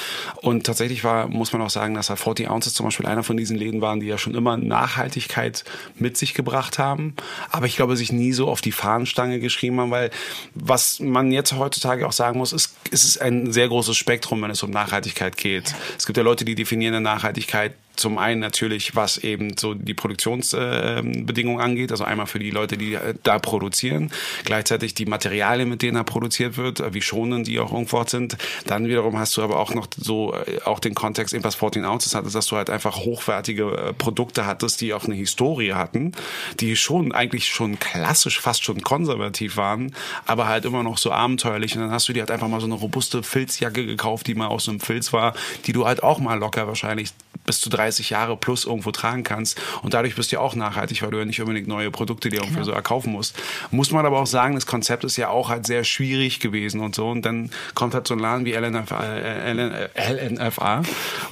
Und tatsächlich war, muss man auch sagen, dass halt 40 Ounces zum Beispiel einer von diesen Läden waren, die ja schon immer Nachhaltigkeit mit sich gebracht haben, aber ich glaube, sich nie so auf die Fahnenstange geschrieben haben, weil was man jetzt heutzutage auch sagen muss, ist, es ist ein sehr großes Spektrum, wenn es um Nachhaltigkeit geht. Es gibt ja Leute, die definieren eine Nachhaltigkeit zum einen natürlich, was eben so die Produktionsbedingungen angeht, also einmal für die Leute, die äh, da produzieren, gleichzeitig die Materialien, mit denen da produziert wird, äh, wie schonend die auch irgendwo sind. Dann wiederum hast du aber auch noch so äh, auch den Kontext, eben was 14 Ounces hattest, dass du halt einfach hochwertige äh, Produkte hattest, die auch eine Historie hatten, die schon eigentlich schon klassisch, fast schon konservativ waren, aber halt immer noch so abenteuerlich. Und dann hast du dir halt einfach mal so eine robuste Filzjacke gekauft, die mal aus einem Filz war, die du halt auch mal locker wahrscheinlich bis zu 30 Jahre plus irgendwo tragen kannst. Und dadurch bist du ja auch nachhaltig, weil du ja nicht unbedingt neue Produkte dir irgendwie so erkaufen musst. Muss man aber auch sagen, das Konzept ist ja auch halt sehr schwierig gewesen und so. Und dann kommt halt so ein Laden wie LNFA, LN, LNFA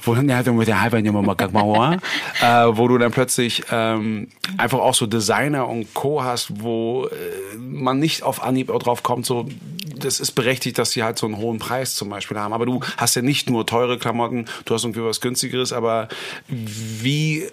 wo dann halt mit der halben Nummer Mauer, äh, wo du dann plötzlich ähm, einfach auch so Designer und Co. hast, wo äh, man nicht auf Anhieb drauf kommt, so das ist berechtigt, dass sie halt so einen hohen Preis zum Beispiel haben. Aber du hast ja nicht nur teure Klamotten, du hast irgendwie was günstigeres, aber wie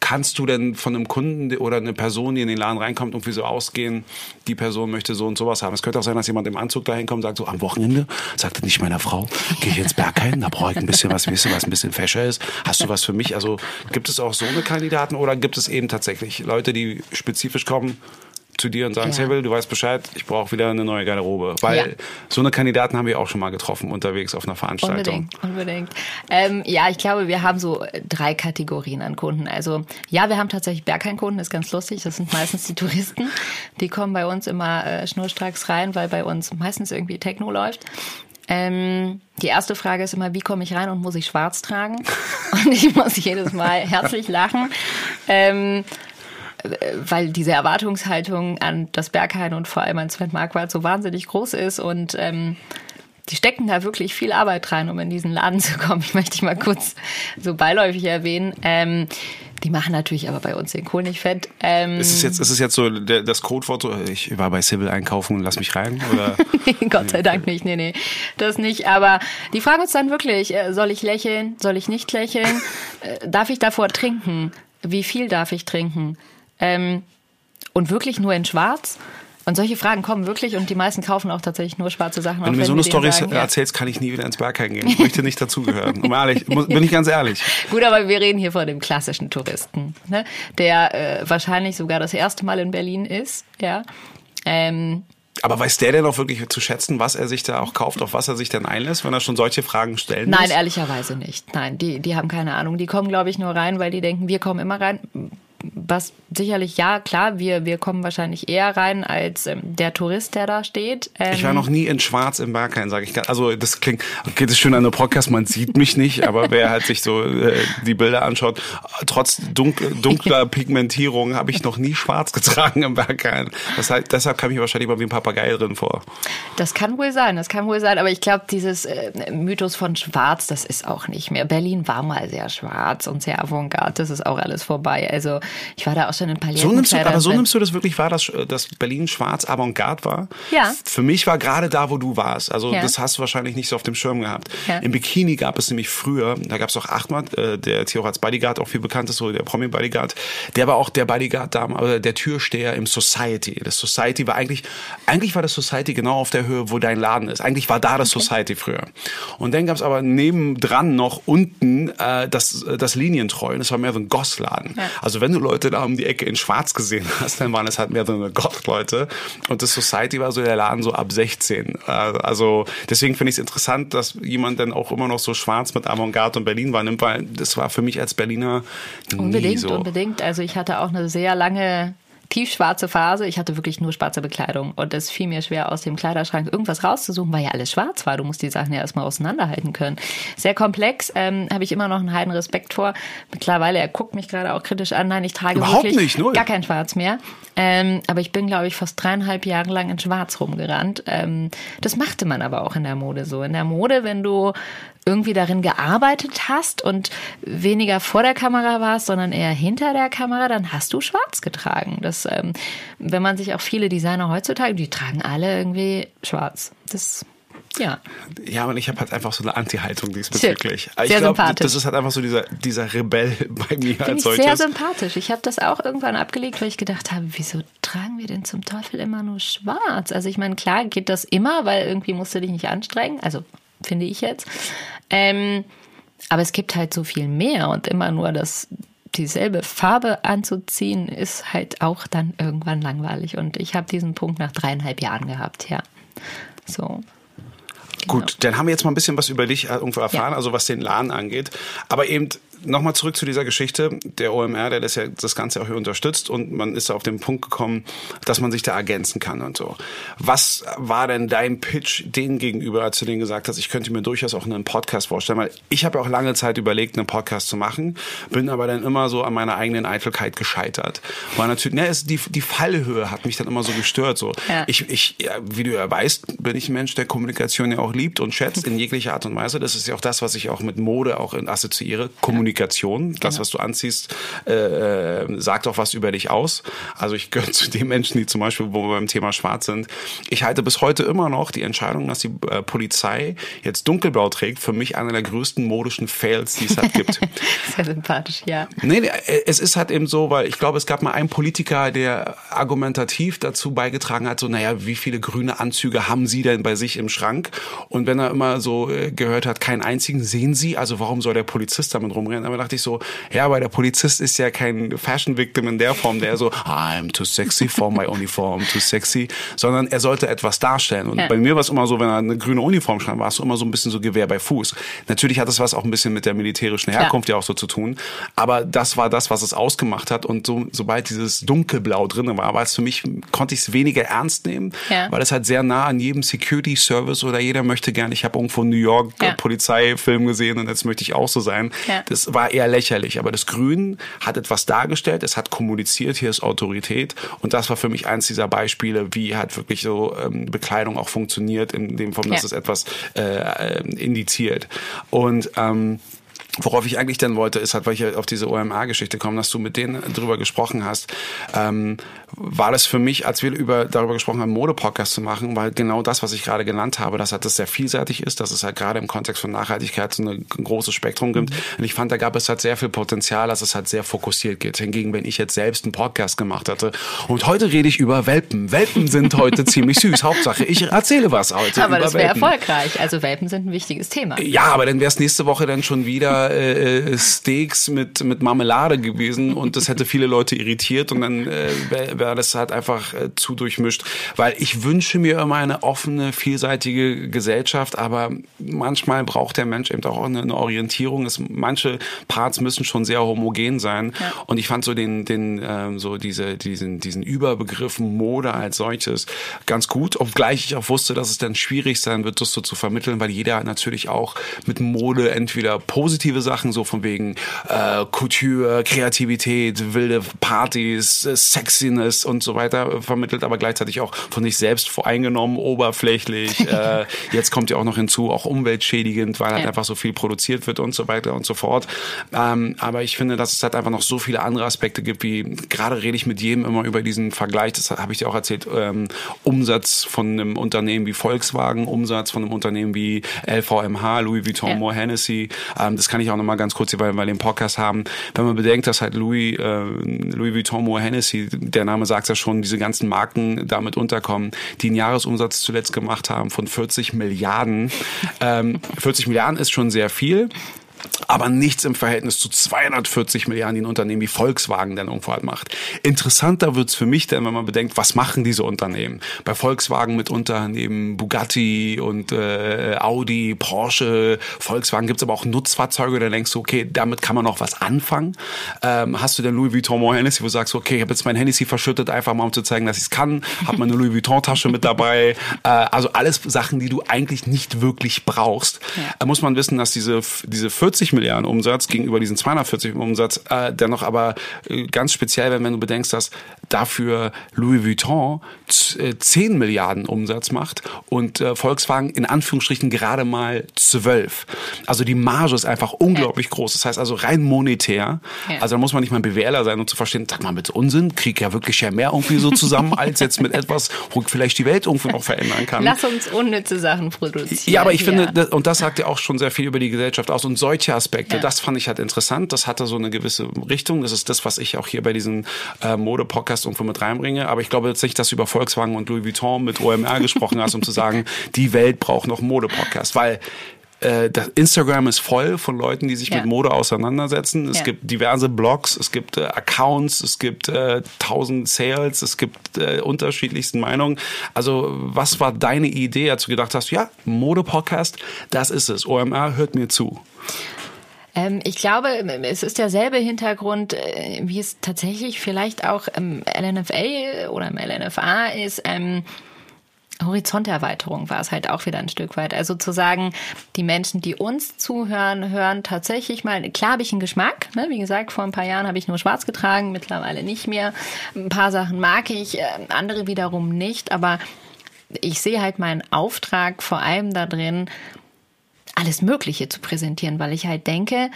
kannst du denn von einem Kunden oder einer Person, die in den Laden reinkommt, irgendwie so ausgehen, die Person möchte so und sowas haben. Es könnte auch sein, dass jemand im Anzug dahin kommt und sagt so, am Wochenende, sagte nicht meiner Frau, gehe ich ins Berghain, da brauche ich ein bisschen was, du, was ein bisschen fescher ist. Hast du was für mich? Also gibt es auch so eine Kandidaten oder gibt es eben tatsächlich Leute, die spezifisch kommen, zu dir und sagen, Ja. Seville, du weißt Bescheid, ich brauche wieder eine neue Garderobe. Weil Ja. so eine Kandidaten haben wir auch schon mal getroffen unterwegs auf einer Veranstaltung. Unbedingt, unbedingt. Ähm, ja, ich glaube, wir haben so äh, drei Kategorien an Kunden. Also ja, wir haben tatsächlich Berghain-Kunden, ist ganz lustig. Das sind meistens die Touristen. Die kommen bei uns immer äh, schnurstracks rein, weil bei uns meistens irgendwie Techno läuft. Ähm, die erste Frage ist immer, wie komme ich rein und muss ich schwarz tragen? Und ich muss jedes Mal herzlich lachen. Ähm, weil diese Erwartungshaltung an das Berghain und vor allem an Sven Marquardt so wahnsinnig groß ist und ähm, die stecken da wirklich viel Arbeit rein, um in diesen Laden zu kommen. Ich möchte dich mal kurz so beiläufig erwähnen. Ähm, die machen natürlich aber bei uns den Kohl nicht fett. Ähm, Ist es jetzt, ist es jetzt so der, das Codewort, ich war bei Civil einkaufen und lass mich rein? Oder? nee, Gott sei Dank nicht, nee, nee, das nicht. Aber die fragen uns dann wirklich, äh, soll ich lächeln, soll ich nicht lächeln? Äh, darf ich davor trinken? Wie viel darf ich trinken? Ähm, und wirklich nur in schwarz? Und solche Fragen kommen wirklich und die meisten kaufen auch tatsächlich nur schwarze Sachen. Wenn du mir so eine Story erzählst, kann ich nie wieder ins Berghain gehen. Ich möchte nicht dazugehören. Um ehrlich, bin ich ganz ehrlich. Gut, aber wir reden hier von dem klassischen Touristen, ne? der äh, wahrscheinlich sogar das erste Mal in Berlin ist. Ja. Ähm, Aber weiß der denn auch wirklich zu schätzen, was er sich da auch kauft, auf was er sich dann einlässt, wenn er schon solche Fragen stellen Nein, muss? ehrlicherweise nicht. Nein, die, die haben keine Ahnung. Die kommen, glaube ich, nur rein, weil die denken, wir kommen immer rein. Was sicherlich, ja, klar, wir, wir kommen wahrscheinlich eher rein als ähm, der Tourist, der da steht. Ähm, Ich war noch nie in Schwarz im Berghain, sage ich. Also das klingt, okay, das ist schön an der Podcast, man sieht mich nicht, aber wer halt sich so äh, die Bilder anschaut, trotz dunkel, dunkler Pigmentierung habe ich noch nie Schwarz getragen im Berghain. Das heißt, deshalb kam ich wahrscheinlich mal wie ein Papagei drin vor. Das kann wohl sein, das kann wohl sein. Aber ich glaube, dieses äh, Mythos von Schwarz, das ist auch nicht mehr. Berlin war mal sehr schwarz und sehr avantgarde. Das ist auch alles vorbei. Also ich war da auch schon in Pailletten. So nimmst du, aber so nimmst du das wirklich wahr, dass, dass Berlin schwarz Avantgarde war? Ja. Für mich war gerade da, wo du warst. Also Ja. das hast du wahrscheinlich nicht so auf dem Schirm gehabt. Ja. Im Bikini gab es nämlich früher, da gab es auch Ahmad, äh, der als Bodyguard auch viel bekannt ist, so der Promi-Bodyguard. Der war auch der Bodyguard da, aber der Türsteher im Society. Das Society war eigentlich, eigentlich war das Society genau auf der Höhe, wo dein Laden ist. Eigentlich war da das Society früher. Und dann gab es aber nebendran noch unten äh, das, das Linientreu. Das war mehr so ein Gossladen. Ja. Also wenn du Leute da um die Ecke in Schwarz gesehen hast, dann waren es halt mehr so eine Goth-Leute. Und das Society war so der Laden so ab 16. Äh, Also deswegen finde ich es interessant, dass jemand dann auch immer noch so schwarz mit Avantgarde und Berlin wahrnimmt, weil das war für mich als Berliner nie Unbedingt, so. unbedingt. Also ich hatte auch eine sehr lange tiefschwarze Phase. Ich hatte wirklich nur schwarze Bekleidung und es fiel mir schwer aus dem Kleiderschrank irgendwas rauszusuchen, weil ja alles schwarz war. Du musst die Sachen ja erstmal auseinanderhalten können. Sehr komplex, ähm, habe ich immer noch einen heiden Respekt vor. Mittlerweile, er guckt mich gerade auch kritisch an. Nein, ich trage Überhaupt wirklich nicht, null. gar kein Schwarz mehr. Ähm, aber ich bin, glaube ich, fast dreieinhalb Jahre lang in Schwarz rumgerannt. Ähm, das machte man aber auch in der Mode so. In der Mode, wenn du irgendwie darin gearbeitet hast und weniger vor der Kamera warst, sondern eher hinter der Kamera, dann hast du schwarz getragen. Das, ähm, wenn man sich auch viele Designer heutzutage, die tragen alle irgendwie schwarz. Das, ja. Ja, und ich habe halt einfach so eine Anti-Haltung diesbezüglich. Schön. ich Sehr glaube, sympathisch. das ist halt einfach so dieser, dieser Rebell bei mir Finde als ich sehr solches. sympathisch. Ich habe das auch irgendwann abgelegt, weil ich gedacht habe, wieso tragen wir denn zum Teufel immer nur schwarz? Also ich meine, klar geht das immer, weil irgendwie musst du dich nicht anstrengen. Also finde ich jetzt. Ähm, aber es gibt halt so viel mehr und immer nur das dieselbe Farbe anzuziehen ist halt auch dann irgendwann langweilig. Und ich habe diesen Punkt nach dreieinhalb Jahren gehabt, ja. So. Gut, dann haben wir jetzt mal ein bisschen was über dich äh, irgendwo erfahren, Ja. also was den Laden angeht. Aber eben nochmal zurück zu dieser Geschichte. Der OMR, der das ja das Ganze auch hier unterstützt und man ist auf den Punkt gekommen, dass man sich da ergänzen kann und so. Was war denn dein Pitch denen gegenüber, als du denen gesagt hast, ich könnte mir durchaus auch einen Podcast vorstellen? Weil ich habe ja auch lange Zeit überlegt, einen Podcast zu machen, bin aber dann immer so an meiner eigenen Eitelkeit gescheitert. Weil natürlich, ne, es, die, die Fallhöhe hat mich dann immer so gestört. So. Ja. Ich, ich, ja, wie du ja weißt, bin ich ein Mensch, der Kommunikation ja auch liebt und schätzt in jeglicher Art und Weise. Das ist ja auch das, was ich auch mit Mode auch in assoziiere. Kommunikation. Das, was du anziehst, äh, äh, sagt auch was über dich aus. Also ich gehöre zu den Menschen, die zum Beispiel, wo wir beim Thema Schwarz sind. Ich halte bis heute immer noch die Entscheidung, dass die äh, Polizei jetzt dunkelblau trägt, für mich einer der größten modischen Fails, die es halt gibt. Sehr sympathisch, ja. Nee, nee, es ist halt eben so, weil ich glaube, es gab mal einen Politiker, der argumentativ dazu beigetragen hat, so, naja, wie viele grüne Anzüge haben Sie denn bei sich im Schrank? Und wenn er immer so äh, gehört hat, keinen einzigen, sehen Sie, also warum soll der Polizist damit rumrennen? Dann dachte ich so, ja, aber der Polizist ist ja kein Fashion Victim in der Form, der so, I'm too sexy for my uniform, too sexy, sondern er sollte etwas darstellen. Und ja. bei mir war es immer so, wenn er eine grüne Uniform stand, war es immer so ein bisschen so Gewehr bei Fuß. Natürlich hat das was auch ein bisschen mit der militärischen Herkunft ja, ja auch so zu tun, aber das war das, was es ausgemacht hat. Und so, sobald dieses Dunkelblau drin war, war es für mich, konnte ich es weniger ernst nehmen, ja. weil es halt sehr nah an jedem Security Service oder jeder möchte gerne, ich habe irgendwo New York ja. Polizeifilm gesehen und jetzt möchte ich auch so sein. Ja. Das war eher lächerlich, aber das Grün hat etwas dargestellt, es hat kommuniziert, hier ist Autorität und das war für mich eins dieser Beispiele, wie halt wirklich so ähm, Bekleidung auch funktioniert, in dem Form, dass es etwas äh, äh, indiziert. Und ähm, Worauf ich eigentlich dann wollte, ist halt, weil ich auf diese OMA-Geschichte komme, dass du mit denen drüber gesprochen hast. Ähm, war das für mich, als wir über, darüber gesprochen haben, Mode-Podcast zu machen, weil genau das, was ich gerade genannt habe, dass halt das sehr vielseitig ist, dass es halt gerade im Kontext von Nachhaltigkeit so ein großes Spektrum gibt. Mhm. Und ich fand, da gab es halt sehr viel Potenzial, dass es halt sehr fokussiert geht. Hingegen, wenn ich jetzt selbst einen Podcast gemacht hatte und heute rede ich über Welpen. Welpen sind heute ziemlich süß. Hauptsache, ich erzähle was heute. Aber das wäre erfolgreich. Also Welpen sind ein wichges Thema. Ja, aber dann wäre es nächste Woche dann schon wieder äh, äh, Steaks mit, mit Marmelade gewesen und das hätte viele Leute irritiert und dann äh, wäre wär das halt einfach äh, zu durchmischt. Weil ich wünsche mir immer eine offene, vielseitige Gesellschaft, aber manchmal braucht der Mensch eben auch eine, eine Orientierung. Es, manche Parts müssen schon sehr homogen sein. Ja. Und ich fand so den, den ähm, so diese, diesen, diesen Überbegriff Mode als solches ganz gut, obgleich ich auch wusste, dass es dann schwierig sein wird, das so zu vermitteln, weil jeder natürlich auch mit Mode entweder positive Sachen, so von wegen äh, Couture, Kreativität, wilde Partys, äh, Sexiness und so weiter vermittelt, aber gleichzeitig auch von sich selbst voreingenommen, oberflächlich. äh, jetzt kommt ja auch noch hinzu, auch umweltschädigend, weil halt ja. einfach so viel produziert wird und so weiter und so fort. Ähm, aber ich finde, dass es halt einfach noch so viele andere Aspekte gibt, wie gerade rede ich mit jedem immer über diesen Vergleich, das habe ich dir auch erzählt, ähm, Umsatz von einem Unternehmen wie Volkswagen, Umsatz von einem Unternehmen wie LVMH, Louis Vuitton, ja. Moore Hennessy. Ähm, das kann ich auch nochmal ganz kurz, weil wir den Podcast haben. Wenn man bedenkt, dass halt Louis, äh, Louis Vuitton, Moore Hennessy, der Name sagt ja schon, diese ganzen Marken damit unterkommen, die einen Jahresumsatz zuletzt gemacht haben von 40 Milliarden. Ähm, 40 Milliarden ist schon sehr viel aber nichts im Verhältnis zu 240 Milliarden, die ein Unternehmen wie Volkswagen dann irgendwo halt macht. Interessanter wird's für mich denn, wenn man bedenkt, was machen diese Unternehmen? Bei Volkswagen mitunter neben Bugatti und äh, Audi, Porsche, Volkswagen gibt's aber auch Nutzfahrzeuge, da denkst du, okay, damit kann man noch was anfangen. Ähm, hast du denn Louis Vuitton More Hennessy, wo du sagst, okay, ich habe jetzt mein Hennessy verschüttet, einfach mal um zu zeigen, dass ich es kann, habe meine Louis Vuitton Tasche mit dabei. Äh, also alles Sachen, die du eigentlich nicht wirklich brauchst. Ja. Da muss man wissen, dass diese, diese 40 Milliarden Umsatz gegenüber diesen 240 Umsatz äh, dennoch aber äh, ganz speziell, wenn, wenn du bedenkst, dass dafür Louis Vuitton 10 äh, Milliarden Umsatz macht und äh, Volkswagen in Anführungsstrichen gerade mal 12. Also die Marge ist einfach unglaublich ja. groß. Das heißt also rein monetär. Ja. Also da muss man nicht mal ein BWLer sein, um zu verstehen, sag mal, mit Unsinn krieg ja wirklich ja mehr irgendwie so zusammen, als jetzt mit etwas, wo vielleicht die Welt irgendwie noch verändern kann. Lass uns unnütze Sachen produzieren. Ja, aber ich finde, und das sagt ja auch schon sehr viel über die Gesellschaft aus und solche Aspekte, das fand ich halt interessant. Das hatte so eine gewisse Richtung. Das ist das, was ich auch hier bei diesem äh, Mode-Podcast irgendwo mit reinbringe. Aber ich glaube jetzt nicht, dass du über Volkswagen und Louis Vuitton mit OMR gesprochen hast, um zu sagen, die Welt braucht noch Mode-Podcast. Weil äh, das Instagram ist voll von Leuten, die sich ja. mit Mode auseinandersetzen. Es ja. gibt diverse Blogs, es gibt äh, Accounts, es gibt äh, tausend Sales, es gibt äh, unterschiedlichsten Meinungen. Also was war deine Idee, als du gedacht hast, ja, Mode-Podcast, das ist es. OMR hört mir zu. Ähm, ich glaube, es ist derselbe Hintergrund, äh, wie es tatsächlich vielleicht auch im LNFA oder im LNFA ist. Ähm, Horizonterweiterung war es halt auch wieder ein Stück weit. Also zu sagen, die Menschen, die uns zuhören, hören tatsächlich mal, klar habe ich einen Geschmack. Ne? Wie gesagt, vor ein paar Jahren habe ich nur schwarz getragen, mittlerweile nicht mehr. Ein paar Sachen mag ich, äh, andere wiederum nicht. Aber ich sehe halt meinen Auftrag vor allem da drin, alles Mögliche zu präsentieren, weil ich halt denke,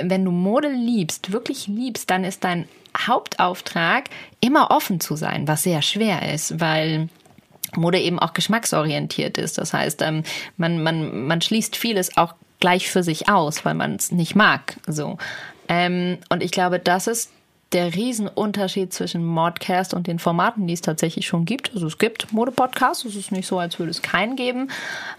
wenn du Mode liebst, wirklich liebst, dann ist dein Hauptauftrag immer offen zu sein, was sehr schwer ist, weil Mode eben auch geschmacksorientiert ist. Das heißt, ähm, man, man, man schließt vieles auch gleich für sich aus, weil man es nicht mag. So. Ähm, und ich glaube, das ist der Riesenunterschied zwischen Modcast und den Formaten, die es tatsächlich schon gibt. Also es gibt Modepodcasts, es ist nicht so, als würde es keinen geben,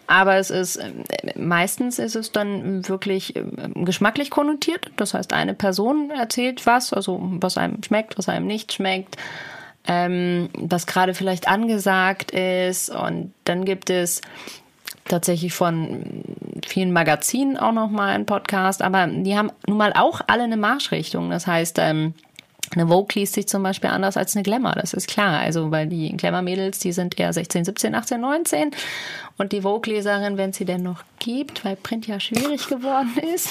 aber es ist äh, meistens ist es dann wirklich äh, geschmacklich konnotiert. Das heißt, eine Person erzählt was, also was einem schmeckt, was einem nicht schmeckt, ähm, was gerade vielleicht angesagt ist und dann gibt es tatsächlich von vielen Magazinen auch noch mal einen Podcast, aber die haben nun mal auch alle eine Marschrichtung. Das heißt, ähm, eine Vogue liest sich zum Beispiel anders als eine Glamour, das ist klar. Also, weil die Glamour-Mädels, die sind eher 16, 17, 18, 19. Und die Vogue-Leserin, wenn sie denn noch gibt, weil Print ja schwierig geworden ist.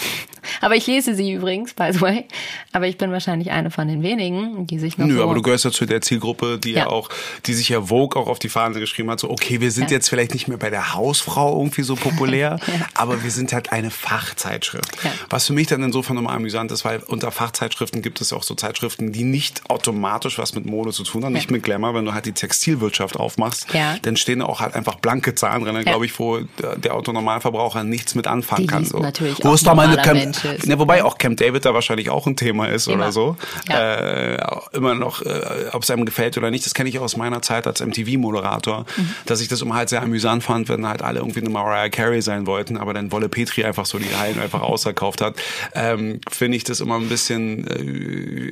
Aber ich lese sie übrigens, by the way. Aber ich bin wahrscheinlich eine von den wenigen, die sich noch. Nö, so aber du gehörst ja zu der Zielgruppe, die ja. Ja. auch, die sich ja Vogue auch auf die Fahne geschrieben hat, so, okay, wir sind Ja. jetzt vielleicht nicht mehr bei der Hausfrau irgendwie so populär, aber wir sind halt eine Fachzeitschrift. Ja. Was für mich dann insofern nochmal amüsant ist, weil unter Fachzeitschriften gibt es ja auch so Zeitschriften, die nicht automatisch was mit Mode zu tun haben, nicht mit Glamour. Wenn du halt die Textilwirtschaft aufmachst, Ja. dann stehen auch halt einfach blanke Zahlen drin, glaube ich, wo der, der Autonormalverbraucher nichts mit anfangen Die kann. So. natürlich wo auch es doch mal eine normaler Camp, ist. ne, wobei auch Camp David da wahrscheinlich auch ein Thema ist Immer. oder so. Ja. Äh, immer noch, äh, ob es einem gefällt oder nicht, das kenne ich aus meiner Zeit als MTV-Moderator, Mhm. dass ich das immer halt sehr amüsant fand, wenn halt alle irgendwie eine Mariah Carey sein wollten, aber dann Wolle Petri einfach so die Hallen einfach ausverkauft hat. Ähm, Finde ich das immer ein bisschen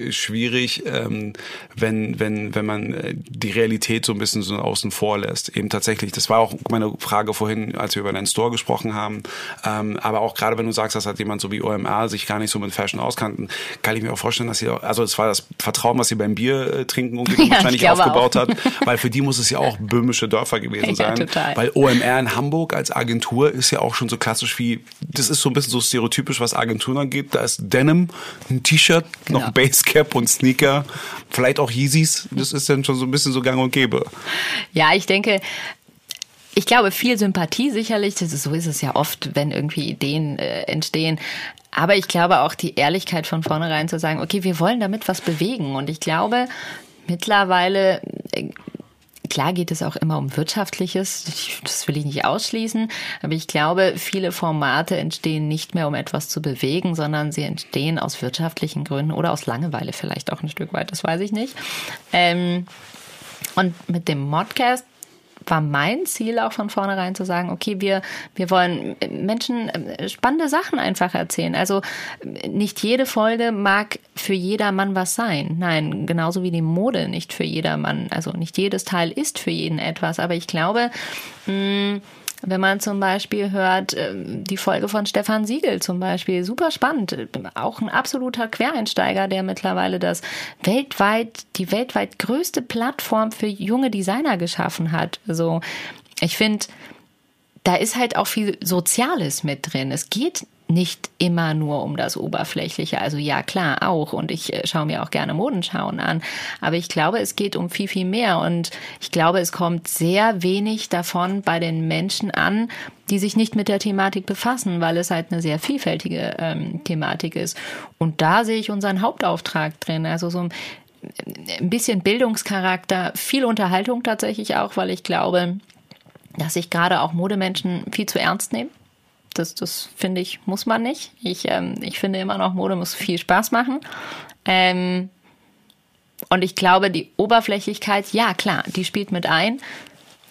äh, schwierig, ähm, wenn, wenn, wenn man äh, die Realität so ein bisschen so außen vor lässt. Eben tatsächlich, das war auch meine Frage vorhin, als wir über deinen Store gesprochen haben, ähm, aber auch gerade wenn du sagst, dass halt jemand so wie OMR sich gar nicht so mit Fashion auskannten, kann ich mir auch vorstellen, dass sie, auch- also es war das Vertrauen, was sie beim Bier äh, trinken irgendwie Ja, wahrscheinlich aufgebaut auch. hat, weil für die muss es ja auch böhmische Dörfer gewesen Ja, sein. total. Weil OMR in Hamburg als Agentur ist ja auch schon so klassisch wie, das ist so ein bisschen so stereotypisch, was Agenturen angeht. Da ist Denim, ein T-Shirt, noch Genau. ein Basecap und Sneaker, vielleicht auch Yeezys. Das ist dann schon so ein bisschen so gang und gäbe. Ja, ich denke, ich glaube, viel Sympathie sicherlich, das ist, so ist es ja oft, wenn irgendwie Ideen äh, entstehen. Aber ich glaube auch die Ehrlichkeit von vornherein zu sagen, okay, wir wollen damit was bewegen. Und ich glaube, mittlerweile, äh, klar geht es auch immer um Wirtschaftliches, ich- das will ich nicht ausschließen, aber ich glaube, viele Formate entstehen nicht mehr, um etwas zu bewegen, sondern sie entstehen aus wirtschaftlichen Gründen oder aus Langeweile vielleicht auch ein Stück weit, das weiß ich nicht. Ähm, und mit dem Modcast war mein Ziel auch von vornherein zu sagen, okay, wir, wir wollen Menschen äh, spannende Sachen einfach erzählen. Also äh, nicht jede Folge mag für jedermann was sein. Nein, genauso wie die Mode nicht für jedermann, also nicht jedes Teil ist für jeden etwas. Aber ich glaube, mh, wenn man zum Beispiel hört, ähm, die Folge von Stefan Siegel zum Beispiel, super spannend. Auch ein absoluter Quereinsteiger, der mittlerweile das weltweit, die weltweit größte Plattform für junge Designer geschaffen hat. Also, ich finde, da ist halt auch viel Soziales mit drin. Es geht nicht immer nur um das Oberflächliche. Also ja, klar, auch. Und ich äh, schaue mir auch gerne Modenschauen an. Aber ich glaube, es geht um viel, viel mehr. Und ich glaube, es kommt sehr wenig davon bei den Menschen an, die sich nicht mit der Thematik befassen, weil es halt eine sehr vielfältige ähm, Thematik ist. Und da sehe ich unseren Hauptauftrag drin. Also so ein ein bisschen Bildungscharakter, viel Unterhaltung tatsächlich auch, weil ich glaube, dass sich gerade auch Modemenschen viel zu ernst nehmen. Das, das finde ich, muss man nicht. Ich, ähm, ich finde immer noch, Mode muss viel Spaß machen. Ähm, und ich glaube, die Oberflächlichkeit, ja klar, die spielt mit ein.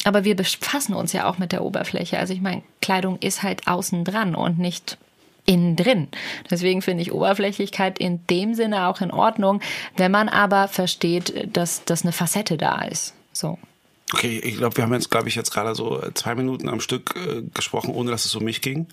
Aber wir befassen uns ja auch mit der Oberfläche. Also ich meine, Kleidung ist halt außen dran und nicht innen drin. Deswegen finde ich Oberflächlichkeit in dem Sinne auch in Ordnung, wenn man aber versteht, dass, dass eine Facette da ist. So. Okay, ich glaube, wir haben jetzt, glaube ich, jetzt gerade so zwei Minuten am Stück äh, gesprochen, ohne dass es um mich ging.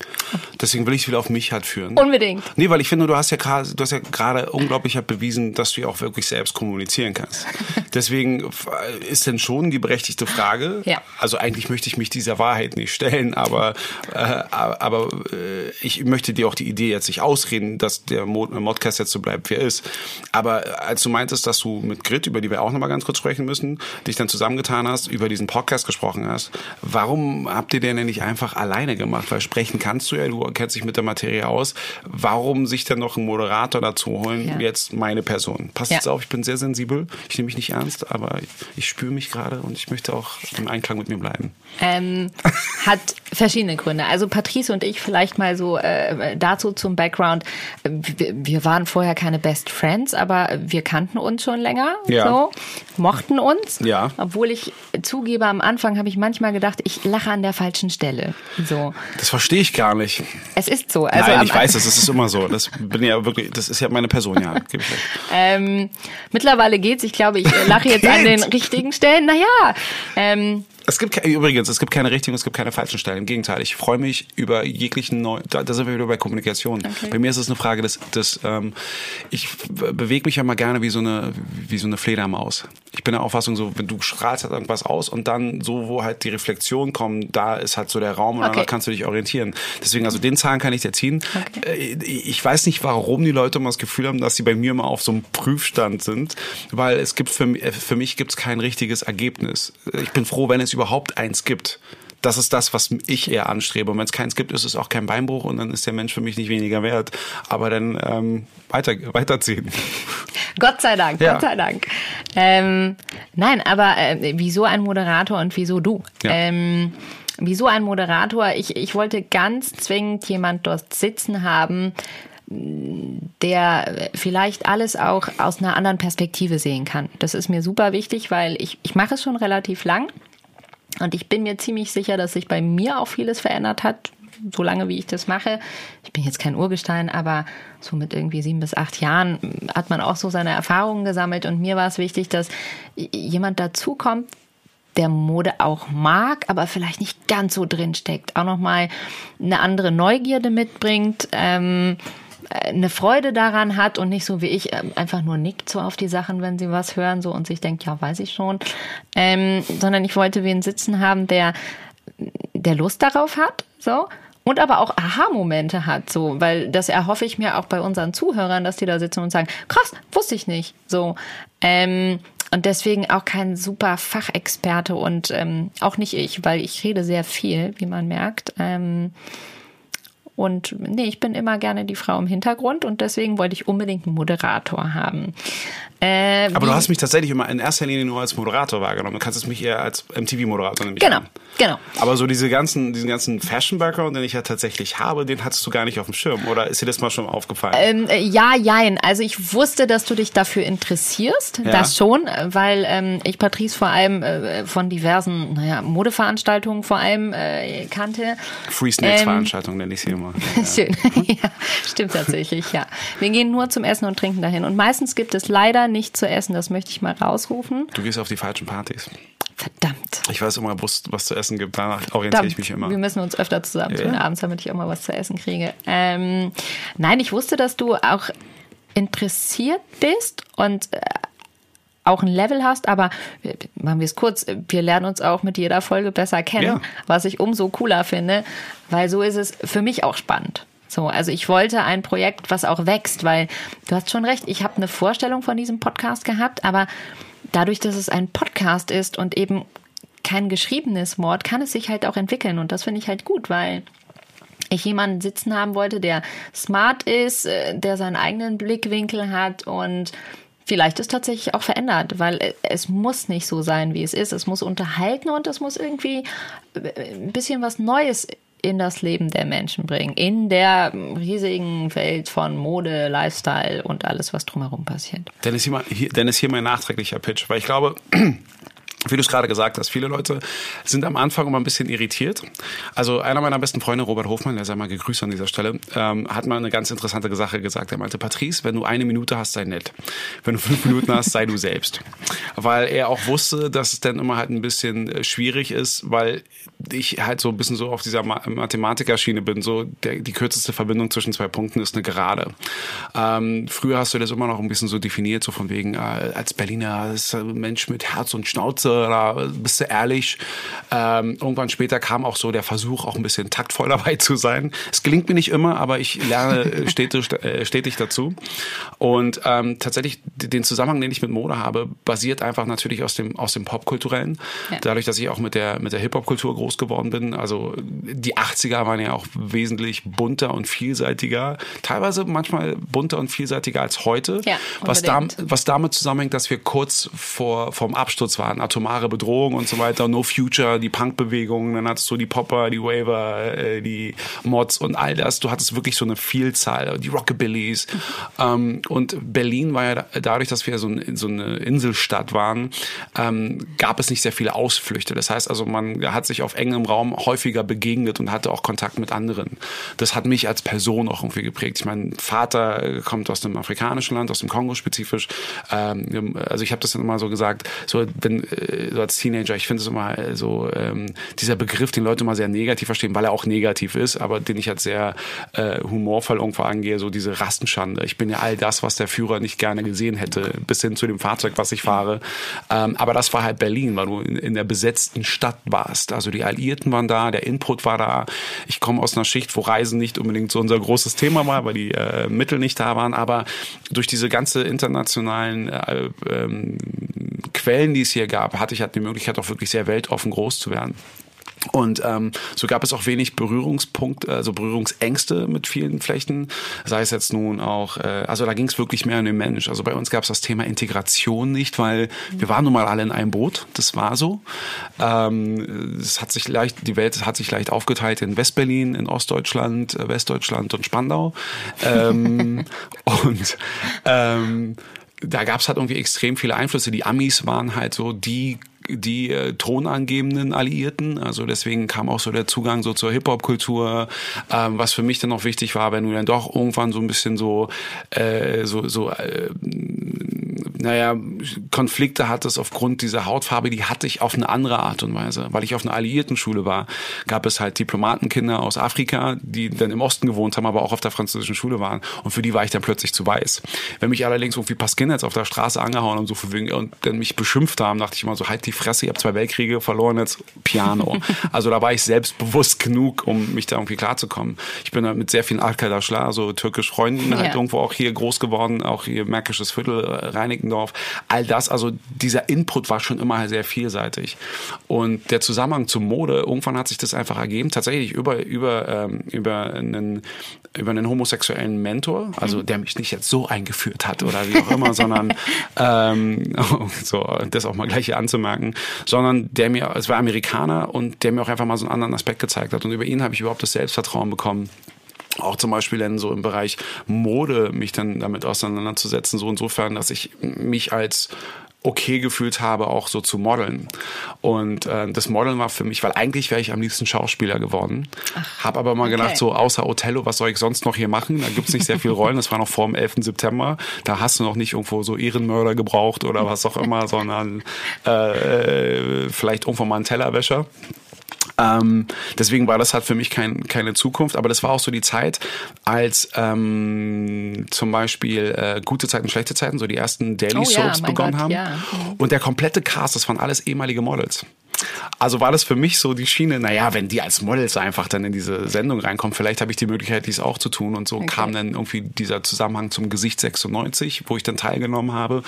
Deswegen will ich es wieder auf mich halt führen. Unbedingt. Nee, weil ich finde, du hast ja gerade, du hast ja gerade unglaublich halt bewiesen, dass du ja auch wirklich selbst kommunizieren kannst. Deswegen äh, ist denn schon die berechtigte Frage. Ja. Also eigentlich möchte ich mich dieser Wahrheit nicht stellen, aber äh, aber äh, ich möchte dir auch die Idee jetzt nicht ausreden, dass der Mod Modcast jetzt so bleibt, wie er ist. Aber als du meintest, dass du mit Grit, über die wir auch nochmal ganz kurz sprechen müssen, dich dann zusammengetan hast, über diesen Podcast gesprochen hast, warum habt ihr den denn nicht einfach alleine gemacht? Weil sprechen kannst du ja, du kennst dich mit der Materie aus. Warum sich dann noch einen Moderator dazu holen? Ja. Jetzt meine Person. Passt Ja. jetzt auf, ich bin sehr sensibel. Ich nehme mich nicht ernst, aber ich spüre mich gerade und ich möchte auch im Einklang mit mir bleiben. Ähm, hat verschiedene Gründe. Also Patrice und ich vielleicht mal so äh, dazu zum Background. Wir, wir waren vorher keine Best Friends, aber wir kannten uns schon länger. Ja. So, mochten uns. Ja. Obwohl ich zugebe, am Anfang habe ich manchmal gedacht, ich lache an der falschen Stelle. So, Das verstehe ich gar nicht. es ist so. Also Nein, ich weiß, das ist immer so. Das bin ja wirklich, das ist ja meine Person, ja. Ähm, mittlerweile geht's. Ich glaube, ich lache jetzt an den richtigen Stellen. Naja, ähm, Es gibt übrigens, es gibt keine richtigen, es gibt keine falschen Stellen. Im Gegenteil, ich freue mich über jeglichen neuen. Da, da sind wir wieder bei Kommunikation. Bei mir ist es eine Frage des, des ähm, ich bewege mich ja mal gerne wie so eine wie so eine Fledermaus. Ich bin der Auffassung, so wenn du strahlst halt irgendwas aus und dann so wo halt die Reflexion kommt, da ist halt so der Raum und Okay. dann kannst du dich orientieren. Deswegen also den Zahn kann ich dir ziehen. Äh, Ich weiß nicht, warum die Leute immer das Gefühl haben, dass sie bei mir immer auf so einem Prüfstand sind, weil es gibt für, äh, für mich gibt es kein richtiges Ergebnis. Ich bin froh, wenn es überhaupt eins gibt. Das ist das, was ich eher anstrebe. Und wenn es keins gibt, ist es auch kein Beinbruch und dann ist der Mensch für mich nicht weniger wert. Aber dann ähm, weiter, weiterziehen. Gott sei Dank, Ja. Gott sei Dank. Ähm, nein, aber äh, wieso ein Moderator und wieso du? Ja. Ähm, wieso ein Moderator? Ich, ich wollte ganz zwingend jemand dort sitzen haben, der vielleicht alles auch aus einer anderen Perspektive sehen kann. Das ist mir super wichtig, weil ich, ich mache es schon relativ lang und ich bin mir ziemlich sicher, dass sich bei mir auch vieles verändert hat, so lange wie ich das mache. Ich bin jetzt kein Urgestein, aber so mit irgendwie sieben bis acht Jahren hat man auch so seine Erfahrungen gesammelt und mir war es wichtig, dass jemand dazukommt, der Mode auch mag, aber vielleicht nicht ganz so drin steckt. Auch nochmal eine andere Neugierde mitbringt, ähm, eine Freude daran hat und nicht so wie ich ähm, einfach nur nickt so auf die Sachen, wenn sie was hören so und sich denkt, ja, weiß ich schon. Ähm, sondern ich wollte wen sitzen haben, der, der Lust darauf hat, so. Und aber auch Aha-Momente hat, so, weil das erhoffe ich mir auch bei unseren Zuhörern, dass die da sitzen und sagen, krass, wusste ich nicht, so. Ähm, und deswegen auch kein super Fachexperte und ähm, auch nicht ich, weil ich rede sehr viel, wie man merkt. Ähm, und nee, ich bin immer gerne die Frau im Hintergrund und deswegen wollte ich unbedingt einen Moderator haben. Äh, Aber du hast mich tatsächlich immer in erster Linie nur als Moderator wahrgenommen. Du kannst es mich eher als MTV-Moderator nämlich Genau, an. genau. Aber so diese ganzen, diesen ganzen Fashion-Background, den ich ja tatsächlich habe, den hattest du gar nicht auf dem Schirm. Oder ist dir das mal schon aufgefallen? Ähm, äh, ja, jein. Also ich wusste, dass du dich dafür interessierst. Ja. Das schon, äh, weil ähm, ich Patrice vor allem äh, von diversen, naja, Modeveranstaltungen vor allem äh, kannte. Free ähm, Snacks-Veranstaltung nenne ich sie immer. Schön. ja, stimmt tatsächlich, ja. Wir gehen nur zum Essen und Trinken dahin. Und meistens gibt es leider nicht zu essen, das möchte ich mal rausrufen. Du gehst auf die falschen Partys. Verdammt. Ich weiß immer, wo es was zu essen gibt. Danach orientiere ich mich immer. Wir müssen uns öfter zusammentun Ja. abends, damit ich auch mal was zu essen kriege. Ähm, nein, ich wusste, dass du auch interessiert bist und äh, auch ein Level hast, aber äh, machen wir es kurz, wir lernen uns auch mit jeder Folge besser kennen, Ja. was ich umso cooler finde, weil so ist es für mich auch spannend. So, also ich wollte ein Projekt, was auch wächst, weil du hast schon recht, ich habe eine Vorstellung von diesem Podcast gehabt, aber dadurch, dass es ein Podcast ist und eben kein geschriebenes Wort, kann es sich halt auch entwickeln und das finde ich halt gut, weil ich jemanden sitzen haben wollte, der smart ist, äh, der seinen eigenen Blickwinkel hat und vielleicht ist tatsächlich auch verändert, weil äh, es muss nicht so sein, wie es ist. Es muss unterhalten und es muss irgendwie äh, ein bisschen was Neues in das Leben der Menschen bringen, in der riesigen Welt von Mode, Lifestyle und alles, was drumherum passiert. Dennis, hier, Dennis, hier mein nachträglicher Pitch, weil ich glaube, wie du es gerade gesagt hast, viele Leute sind am Anfang immer ein bisschen irritiert. Also einer meiner besten Freunde, Robert Hofmann, der sei mal gegrüßt an dieser Stelle, ähm, hat mal eine ganz interessante Sache gesagt. Er meinte, Patrice, wenn du eine Minute hast, sei nett. Wenn du fünf Minuten hast, sei du selbst. Weil er auch wusste, dass es dann immer halt ein bisschen äh, schwierig ist, weil ich halt so ein bisschen so auf dieser Ma Mathematikerschiene bin. So der, die kürzeste Verbindung zwischen zwei Punkten ist eine Gerade. Ähm, früher hast du das immer noch ein bisschen so definiert, so von wegen äh, als Berliner ist ein Mensch mit Herz und Schnauze Sache, da bist du ehrlich. Ähm, irgendwann später kam auch so der Versuch, auch ein bisschen taktvoll dabei zu sein. Es gelingt mir nicht immer, aber ich lerne stetig, äh, stetig dazu. Und ähm, tatsächlich den Zusammenhang, den ich mit Mode habe, basiert einfach natürlich aus dem aus dem Popkulturellen. Ja. Dadurch, dass ich auch mit der mit der Hip Hop Kultur groß geworden bin. Also die 80er waren ja auch wesentlich bunter und vielseitiger, teilweise manchmal bunter und vielseitiger als heute. Ja, was, da, was damit zusammenhängt, dass wir kurz vor vom Absturz waren, atomare Bedrohung und so weiter, No Future, die Punkbewegung, dann hattest du die Popper, die Waver, äh, die Mods und all das. Du hattest wirklich so eine Vielzahl, die Rockabillys. Ähm, und Berlin war ja dadurch, dass wir so, ein, so eine Inselstadt waren, ähm, gab es nicht sehr viele Ausflüchte. Das heißt also, man hat sich auf engem Raum häufiger begegnet und hatte auch Kontakt mit anderen. Das hat mich als Person auch irgendwie geprägt. Ich mein Vater kommt aus einem afrikanischen Land, aus dem Kongo spezifisch. Ähm, also ich habe das dann immer so gesagt, so, wenn, äh, so als Teenager, ich finde es immer so, ähm, dieser Begriff, den Leute immer sehr negativ verstehen, weil er auch negativ ist, aber den ich als sehr äh, humorvoll irgendwo angehe, so diese Rastenschande. Ich bin ja all das, was der Führer nicht gerne gesehen hätte, bis hin zu dem Fahrzeug, was ich fahre. Ähm, aber das war halt Berlin, weil du in, in der besetzten Stadt warst. Also die Alliierten waren da, der Input war da. Ich komme aus einer Schicht, wo Reisen nicht unbedingt so unser großes Thema war, weil die äh, Mittel nicht da waren. Aber durch diese ganze internationalen äh, ähm, Quellen, die es hier gab, hatte ich halt die Möglichkeit, auch wirklich sehr weltoffen groß zu werden. Und ähm, so gab es auch wenig Berührungspunkte, also Berührungsängste mit vielen Flächen. Sei es jetzt nun auch, äh, also da ging es wirklich mehr um den Mensch. Also bei uns gab es das Thema Integration nicht, weil wir waren nun mal alle in einem Boot. Das war so. Ähm, es hat sich leicht, die Welt hat sich leicht aufgeteilt in Westberlin, in Ostdeutschland, äh, Westdeutschland und Spandau. Ähm, und ähm, da gab es halt irgendwie extrem viele Einflüsse. Die Amis waren halt so die die äh, tonangebenden Alliierten. Also deswegen kam auch so der Zugang so zur Hip-Hop-Kultur, ähm, was für mich dann auch wichtig war, wenn du dann doch irgendwann so ein bisschen so, äh, so, so äh, naja, Konflikte hattest aufgrund dieser Hautfarbe, die hatte ich auf eine andere Art und Weise. Weil ich auf einer Alliierten-Schule war, gab es halt Diplomatenkinder aus Afrika, die dann im Osten gewohnt haben, aber auch auf der französischen Schule waren. Und für die war ich dann plötzlich zu weiß. Wenn mich allerdings irgendwie paar Skinheads auf der Straße angehauen und so und dann mich beschimpft haben, dachte ich immer so, halt die Fresse, ich habe zwei Weltkriege verloren, jetzt Piano. also da war ich selbstbewusst genug, um mich da irgendwie klarzukommen. Ich bin halt mit sehr vielen Arkadaşlar, so türkisch Freunden halt ja. irgendwo auch hier groß geworden, auch hier Märkisches Viertel, Reinickendorf. All das, also dieser Input war schon immer sehr vielseitig. Und der Zusammenhang zur Mode, irgendwann hat sich das einfach ergeben, tatsächlich über, über, ähm, über einen über einen homosexuellen Mentor, also der mich nicht jetzt so eingeführt hat oder wie auch immer, sondern ähm, so das auch mal gleich hier anzumerken, sondern der mir, es war Amerikaner und der mir auch einfach mal so einen anderen Aspekt gezeigt hat. Und über ihn habe ich überhaupt das Selbstvertrauen bekommen auch zum Beispiel dann so im Bereich Mode mich dann damit auseinanderzusetzen, so insofern, dass ich mich als okay gefühlt habe, auch so zu modeln. Und äh, das Modeln war für mich, weil eigentlich wäre ich am liebsten Schauspieler geworden. Habe aber mal okay. gedacht, so außer Othello, was soll ich sonst noch hier machen? Da gibt's nicht sehr viele Rollen. Das war noch vor dem 11. September. Da hast du noch nicht irgendwo so Ehrenmörder gebraucht oder was auch immer, sondern äh, vielleicht irgendwo mal einen Tellerwäscher. Ähm, deswegen war das halt für mich kein, keine Zukunft, aber das war auch so die Zeit, als ähm, zum Beispiel äh, gute Zeiten, schlechte Zeiten, so die ersten Daily oh, Soaps ja, begonnen Gott, haben. Ja. Und der komplette Cast, das waren alles ehemalige Models. Also war das für mich so die Schiene, naja, wenn die als Models einfach dann in diese Sendung reinkommen, vielleicht habe ich die Möglichkeit, dies auch zu tun. Und so okay. kam dann irgendwie dieser Zusammenhang zum Gesicht 96, wo ich dann teilgenommen habe.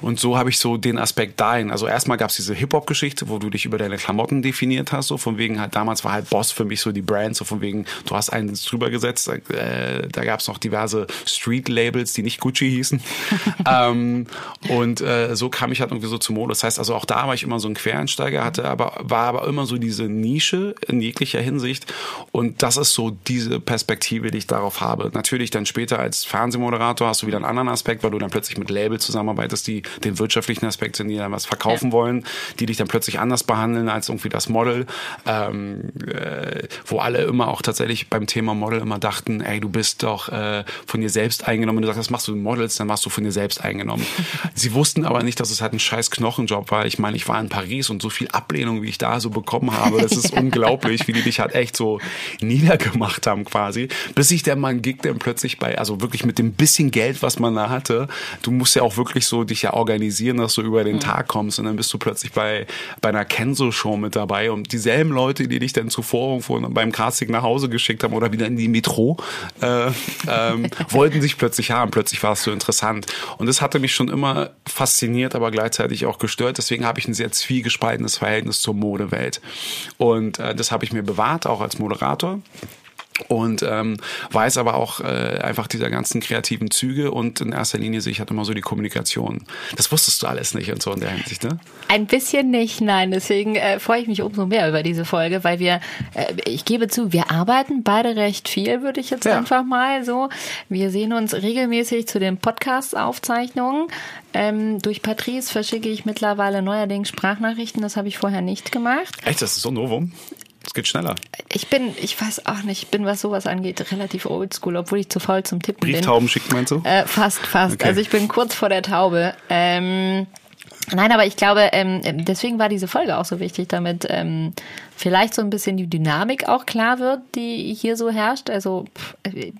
Und so habe ich so den Aspekt dahin. Also erstmal gab es diese Hip-Hop-Geschichte, wo du dich über deine Klamotten definiert hast. So von wegen halt, damals war halt Boss für mich so die Brand, so von wegen, du hast einen drüber gesetzt. Äh, da gab es noch diverse Street-Labels, die nicht Gucci hießen. ähm, und äh, so kam ich halt irgendwie so zum Mode. Das heißt also auch da war ich immer so ein Quereinsteiger, hatte aber war aber immer so diese Nische in jeglicher Hinsicht und das ist so diese Perspektive, die ich darauf habe. Natürlich dann später als Fernsehmoderator hast du wieder einen anderen Aspekt, weil du dann plötzlich mit Labels zusammenarbeitest, die den wirtschaftlichen Aspekt sind, die dann was verkaufen ja. wollen, die dich dann plötzlich anders behandeln als irgendwie das Model, ähm, äh, wo alle immer auch tatsächlich beim Thema Model immer dachten, ey, du bist doch äh, von dir selbst eingenommen. Wenn du sagst, das machst du Models, dann machst du von dir selbst eingenommen. Sie wussten aber nicht, dass es halt ein scheiß Knochenjob war. Ich meine, ich war in Paris und so viel Ablesen Ablehnung, wie ich da so bekommen habe. Das ist unglaublich, wie die dich halt echt so niedergemacht haben quasi. Bis sich der Mann Gig dann plötzlich bei, also wirklich mit dem bisschen Geld, was man da hatte, du musst ja auch wirklich so dich ja organisieren, dass du über den mhm. Tag kommst und dann bist du plötzlich bei, bei einer Kenzo-Show mit dabei und dieselben Leute, die dich dann zuvor beim Casting nach Hause geschickt haben oder wieder in die Metro, äh, ähm, wollten sich plötzlich haben. Plötzlich warst du interessant. Und das hatte mich schon immer fasziniert, aber gleichzeitig auch gestört. Deswegen habe ich ein sehr zwiegespaltenes Verhältnis zur Modewelt. Und äh, das habe ich mir bewahrt, auch als Moderator und ähm, weiß aber auch äh, einfach dieser ganzen kreativen Züge und in erster Linie sehe ich halt immer so die Kommunikation. Das wusstest du alles nicht und so in der Hinsicht, ne? Ein bisschen nicht, nein. Deswegen äh, freue ich mich umso mehr über diese Folge, weil wir, äh, ich gebe zu, wir arbeiten beide recht viel, würde ich jetzt ja. einfach mal so. Wir sehen uns regelmäßig zu den Podcast-Aufzeichnungen. Ähm, durch Patrice verschicke ich mittlerweile neuerdings Sprachnachrichten. Das habe ich vorher nicht gemacht. Echt, das ist so ein Novum? Es geht schneller. Ich bin, ich weiß auch nicht, ich bin, was sowas angeht, relativ oldschool, obwohl ich zu faul zum Tippen Brieftauben bin. Brieftauben schickt meinst du? Äh, fast, fast. Okay. Also ich bin kurz vor der Taube. Ähm, Nein, aber ich glaube, ähm, deswegen war diese Folge auch so wichtig, damit ähm, vielleicht so ein bisschen die Dynamik auch klar wird, die hier so herrscht. Also pff, äh,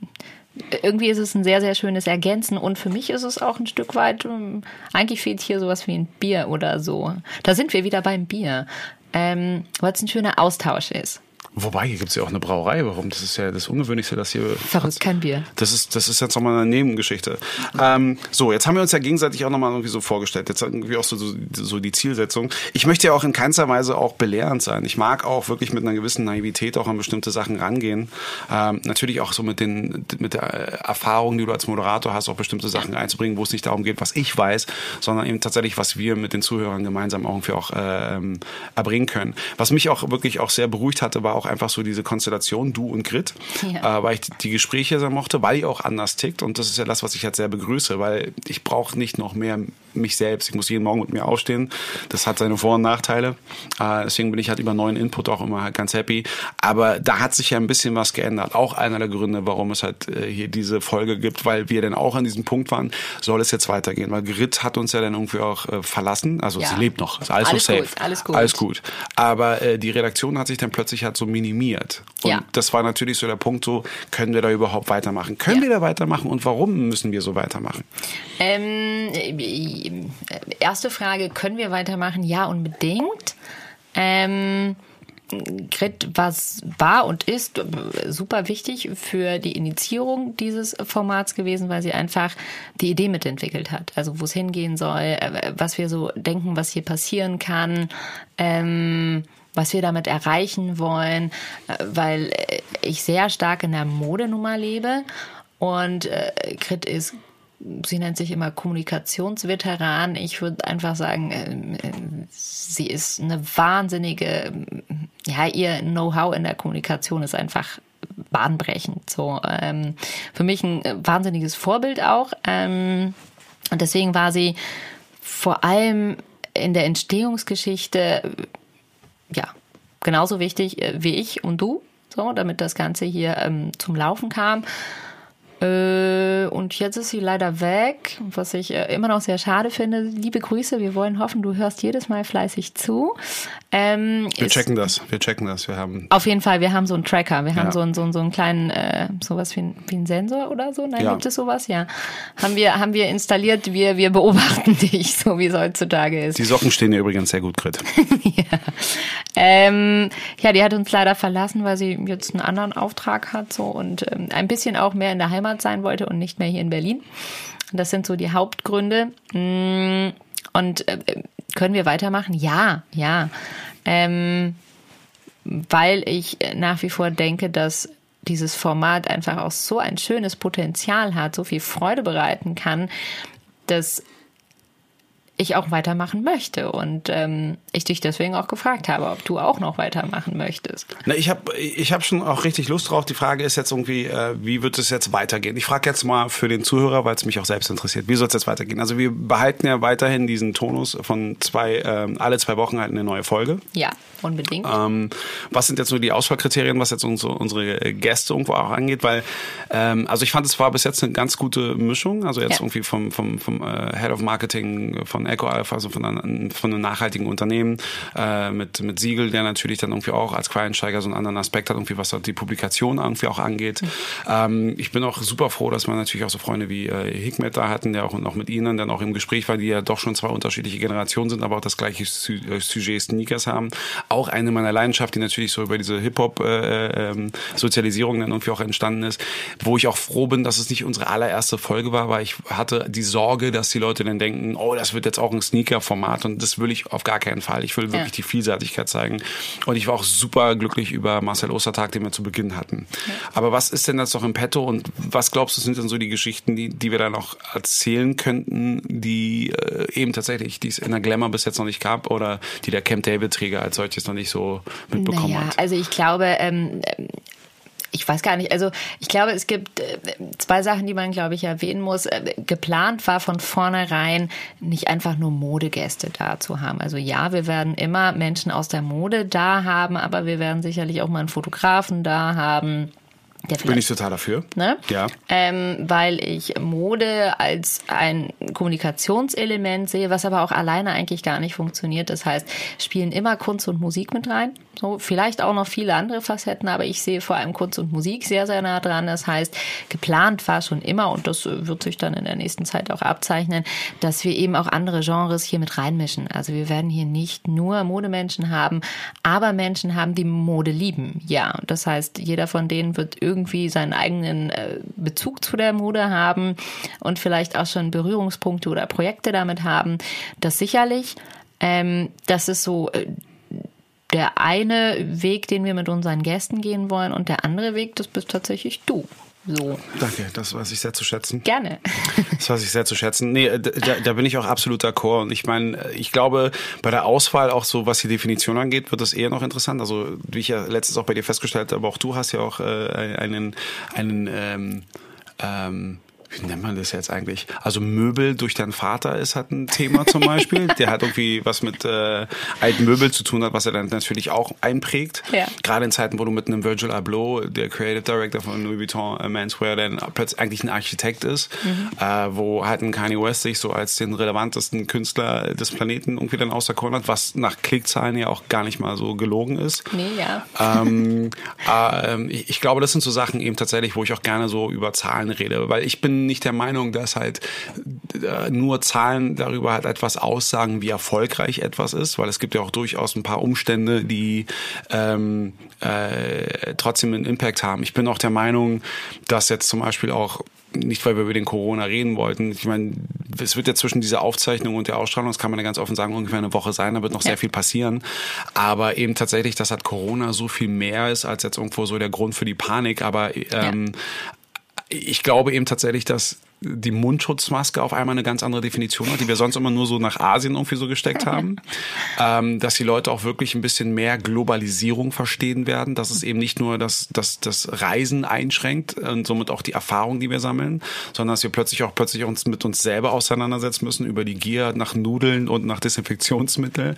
irgendwie ist es ein sehr, sehr schönes Ergänzen und für mich ist es auch ein Stück weit, ähm, eigentlich fehlt hier sowas wie ein Bier oder so. Da sind wir wieder beim Bier ähm, weil es ein schöner Austausch ist. Wobei, hier gibt es ja auch eine Brauerei. Warum? Das ist ja das Ungewöhnlichste, dass hier. Verrückt, kein Bier. Das ist, das ist jetzt nochmal eine Nebengeschichte. Ähm, so, jetzt haben wir uns ja gegenseitig auch nochmal irgendwie so vorgestellt. Jetzt irgendwie auch so, so, so die Zielsetzung. Ich möchte ja auch in keinster Weise auch belehrend sein. Ich mag auch wirklich mit einer gewissen Naivität auch an bestimmte Sachen rangehen. Ähm, natürlich auch so mit den, mit der Erfahrung, die du als Moderator hast, auch bestimmte Sachen einzubringen, wo es nicht darum geht, was ich weiß, sondern eben tatsächlich, was wir mit den Zuhörern gemeinsam irgendwie auch ähm, erbringen können. Was mich auch wirklich auch sehr beruhigt hatte, war auch auch einfach so diese Konstellation, du und Grit, ja. äh, weil ich die Gespräche sehr mochte, weil die auch anders tickt. Und das ist ja das, was ich halt sehr begrüße, weil ich brauche nicht noch mehr mich selbst. Ich muss jeden Morgen mit mir aufstehen. Das hat seine Vor- und Nachteile. Äh, deswegen bin ich halt über neuen Input auch immer halt ganz happy. Aber da hat sich ja ein bisschen was geändert. Auch einer der Gründe, warum es halt äh, hier diese Folge gibt, weil wir dann auch an diesem Punkt waren, soll es jetzt weitergehen. Weil Grit hat uns ja dann irgendwie auch äh, verlassen. Also ja. sie lebt noch. Ist alles, alles so safe. Gut, alles gut. Alles gut. Aber äh, die Redaktion hat sich dann plötzlich halt so minimiert. Und ja. das war natürlich so der Punkt, so können wir da überhaupt weitermachen? Können ja. wir da weitermachen und warum müssen wir so weitermachen? Ähm, erste Frage, können wir weitermachen? Ja, unbedingt. Ähm, Grit was war und ist super wichtig für die Initiierung dieses Formats gewesen, weil sie einfach die Idee mitentwickelt hat. Also wo es hingehen soll, äh, was wir so denken, was hier passieren kann. Ähm, was wir damit erreichen wollen, äh, weil äh, ich sehr stark in der Modenummer lebe und äh, Grit ist sie nennt sich immer Kommunikationsveteran. Ich würde einfach sagen, äh, sie ist eine wahnsinnige, ja, ihr Know-how in der Kommunikation ist einfach bahnbrechend. So, ähm, für mich ein wahnsinniges Vorbild auch. Ähm, und deswegen war sie vor allem in der Entstehungsgeschichte ja, genauso wichtig äh, wie ich und du, so, damit das Ganze hier ähm, zum Laufen kam. Äh, und jetzt ist sie leider weg, was ich äh, immer noch sehr schade finde. Liebe Grüße, wir wollen hoffen, du hörst jedes Mal fleißig zu. Ähm, wir checken das, wir checken das. Wir haben auf jeden Fall, wir haben so einen Tracker, wir ja. haben so einen, so einen, so einen kleinen, äh, sowas wie, ein, wie ein Sensor oder so. Nein, ja. gibt es sowas? Ja. Haben wir, haben wir installiert, wir, wir beobachten dich, so wie es heutzutage ist. Die Socken stehen ja übrigens sehr gut, Grit. ja. Ähm, ja, die hat uns leider verlassen, weil sie jetzt einen anderen Auftrag hat so und ähm, ein bisschen auch mehr in der Heimat Heimat sein wollte und nicht mehr hier in Berlin. Das sind so die Hauptgründe. Mm, und äh, können wir weitermachen? Ja, ja. Ähm, weil ich nach wie vor denke, dass dieses Format einfach auch so ein schönes Potenzial hat, so viel Freude bereiten kann, dass ich auch weitermachen möchte und ähm, ich dich deswegen auch gefragt habe, ob du auch noch weitermachen möchtest. Na, ich habe ich hab schon auch richtig Lust drauf. Die Frage ist jetzt irgendwie, äh, wie wird es jetzt weitergehen? Ich frage jetzt mal für den Zuhörer, weil es mich auch selbst interessiert, wie soll es jetzt weitergehen? Also wir behalten ja weiterhin diesen Tonus von zwei, äh, alle zwei Wochen halt eine neue Folge. Ja, unbedingt. Ähm, was sind jetzt so die Auswahlkriterien, was jetzt unsere, unsere Gäste irgendwo auch angeht? Weil, ähm, also ich fand, es war bis jetzt eine ganz gute Mischung. Also jetzt ja. irgendwie vom, vom, vom äh, Head of Marketing von Eco Alpha, also von, einem, von einem nachhaltigen Unternehmen, äh, mit, mit Siegel, der natürlich dann irgendwie auch als Quereinsteiger so einen anderen Aspekt hat, irgendwie was die Publikation irgendwie auch angeht. Mhm. Ähm, ich bin auch super froh, dass wir natürlich auch so Freunde wie äh, Hikmet da hatten, der auch noch mit Ihnen dann auch im Gespräch war, die ja doch schon zwei unterschiedliche Generationen sind, aber auch das gleiche äh, Sujet Sneakers haben. Auch eine meiner Leidenschaften, die natürlich so über diese Hip-Hop-Sozialisierung äh, ähm, dann irgendwie auch entstanden ist, wo ich auch froh bin, dass es nicht unsere allererste Folge war, weil ich hatte die Sorge, dass die Leute dann denken, oh, das wird jetzt auch ein Sneaker-Format und das will ich auf gar keinen Fall. Ich will wirklich ja. die Vielseitigkeit zeigen. Und ich war auch super glücklich über Marcel Ostertag, den wir zu Beginn hatten. Ja. Aber was ist denn jetzt noch im Petto und was glaubst du, sind denn so die Geschichten, die, die wir da noch erzählen könnten, die äh, eben tatsächlich, die es in der Glamour bis jetzt noch nicht gab oder die der Camp David-Träger als solches noch nicht so mitbekommen naja, hat? Also ich glaube, ähm, ich weiß gar nicht. Also ich glaube, es gibt äh, zwei Sachen, die man, glaube ich, erwähnen muss. Äh, geplant war von vornherein nicht einfach nur Modegäste da zu haben. Also ja, wir werden immer Menschen aus der Mode da haben, aber wir werden sicherlich auch mal einen Fotografen da haben bin ich total dafür. Ne? Ja. Ähm, weil ich Mode als ein Kommunikationselement sehe, was aber auch alleine eigentlich gar nicht funktioniert. Das heißt, spielen immer Kunst und Musik mit rein. So, vielleicht auch noch viele andere Facetten, aber ich sehe vor allem Kunst und Musik sehr, sehr nah dran. Das heißt, geplant war schon immer, und das wird sich dann in der nächsten Zeit auch abzeichnen, dass wir eben auch andere Genres hier mit reinmischen. Also wir werden hier nicht nur Modemenschen haben, aber Menschen haben, die Mode lieben. Ja, das heißt, jeder von denen wird irgendwie irgendwie seinen eigenen äh, Bezug zu der Mode haben und vielleicht auch schon Berührungspunkte oder Projekte damit haben. Das sicherlich. Ähm, das ist so äh, der eine Weg, den wir mit unseren Gästen gehen wollen und der andere Weg, das bist tatsächlich du. So. Danke, das weiß ich sehr zu schätzen. Gerne. Das weiß ich sehr zu schätzen. Nee, da, da bin ich auch absolut d'accord. Und ich meine, ich glaube, bei der Auswahl auch so, was die Definition angeht, wird das eher noch interessant. Also, wie ich ja letztens auch bei dir festgestellt habe, aber auch du hast ja auch äh, einen, einen ähm, ähm, wie nennt man das jetzt eigentlich? Also Möbel durch deinen Vater ist halt ein Thema zum Beispiel. Der hat irgendwie was mit äh, alten Möbel zu tun hat, was er dann natürlich auch einprägt. Ja. Gerade in Zeiten, wo du mit einem Virgil Abloh, der Creative Director von Louis Vuitton äh, Menswear, dann plötzlich eigentlich ein Architekt ist, mhm. äh, wo halt ein Kanye West sich so als den relevantesten Künstler des Planeten irgendwie dann auserkoren hat, was nach Klickzahlen ja auch gar nicht mal so gelogen ist. Nee, ja. Ähm, äh, ich, ich glaube, das sind so Sachen eben tatsächlich, wo ich auch gerne so über Zahlen rede, weil ich bin nicht der Meinung, dass halt äh, nur Zahlen darüber halt etwas aussagen, wie erfolgreich etwas ist, weil es gibt ja auch durchaus ein paar Umstände, die ähm, äh, trotzdem einen Impact haben. Ich bin auch der Meinung, dass jetzt zum Beispiel auch nicht, weil wir über den Corona reden wollten. Ich meine, es wird ja zwischen dieser Aufzeichnung und der Ausstrahlung, das kann man ja ganz offen sagen, ungefähr eine Woche sein, da wird noch ja. sehr viel passieren. Aber eben tatsächlich, dass halt Corona so viel mehr ist als jetzt irgendwo so der Grund für die Panik. Aber ähm, ja ich glaube eben tatsächlich, dass die Mundschutzmaske auf einmal eine ganz andere Definition hat, die wir sonst immer nur so nach Asien irgendwie so gesteckt haben. ähm, dass die Leute auch wirklich ein bisschen mehr Globalisierung verstehen werden, dass es eben nicht nur das, das, das Reisen einschränkt und somit auch die Erfahrung, die wir sammeln, sondern dass wir plötzlich auch plötzlich uns mit uns selber auseinandersetzen müssen über die Gier nach Nudeln und nach Desinfektionsmittel.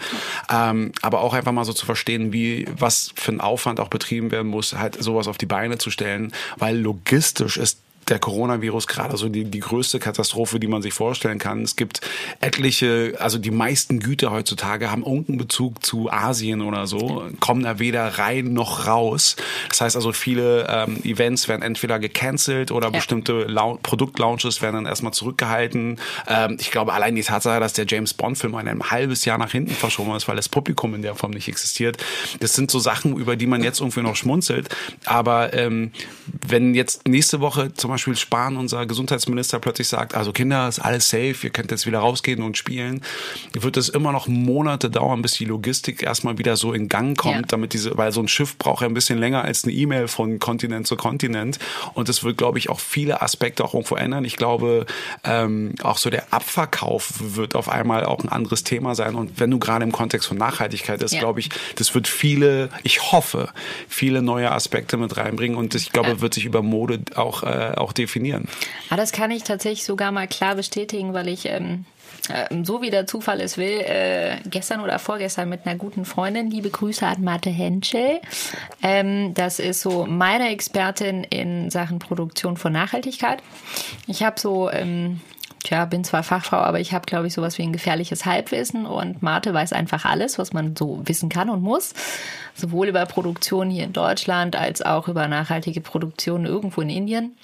Ähm, aber auch einfach mal so zu verstehen, wie, was für ein Aufwand auch betrieben werden muss, halt sowas auf die Beine zu stellen, weil logistisch ist der Coronavirus gerade so die, die größte Katastrophe, die man sich vorstellen kann. Es gibt etliche, also die meisten Güter heutzutage haben irgendeinen Bezug zu Asien oder so, kommen da weder rein noch raus. Das heißt also, viele ähm, Events werden entweder gecancelt oder ja. bestimmte Produktlaunches werden dann erstmal zurückgehalten. Ähm, ich glaube, allein die Tatsache, dass der James Bond-Film ein halbes Jahr nach hinten verschoben ist, weil das Publikum in der Form nicht existiert, das sind so Sachen, über die man jetzt irgendwie noch schmunzelt. Aber ähm, wenn jetzt nächste Woche zum Beispiel Spahn, unser Gesundheitsminister, plötzlich sagt, also Kinder, ist alles safe, ihr könnt jetzt wieder rausgehen und spielen, wird es immer noch Monate dauern, bis die Logistik erstmal wieder so in Gang kommt, ja. damit diese, weil so ein Schiff braucht ja ein bisschen länger als eine E-Mail von Kontinent zu Kontinent. Und das wird, glaube ich, auch viele Aspekte auch irgendwo ändern. Ich glaube, ähm, auch so der Abverkauf wird auf einmal auch ein anderes Thema sein. Und wenn du gerade im Kontext von Nachhaltigkeit ist, ja. glaube ich, das wird viele, ich hoffe, viele neue Aspekte mit reinbringen. Und ich glaube, ja. wird sich über Mode auch, äh, auch definieren. Ah, das kann ich tatsächlich sogar mal klar bestätigen, weil ich ähm, äh, so wie der Zufall es will, äh, gestern oder vorgestern mit einer guten Freundin, liebe Grüße an Mathe Henschel. Ähm, das ist so meine Expertin in Sachen Produktion von Nachhaltigkeit. Ich habe so ähm, tja, bin zwar Fachfrau, aber ich habe, glaube ich, sowas wie ein gefährliches Halbwissen und Marte weiß einfach alles, was man so wissen kann und muss. Sowohl über Produktion hier in Deutschland als auch über nachhaltige Produktion irgendwo in Indien.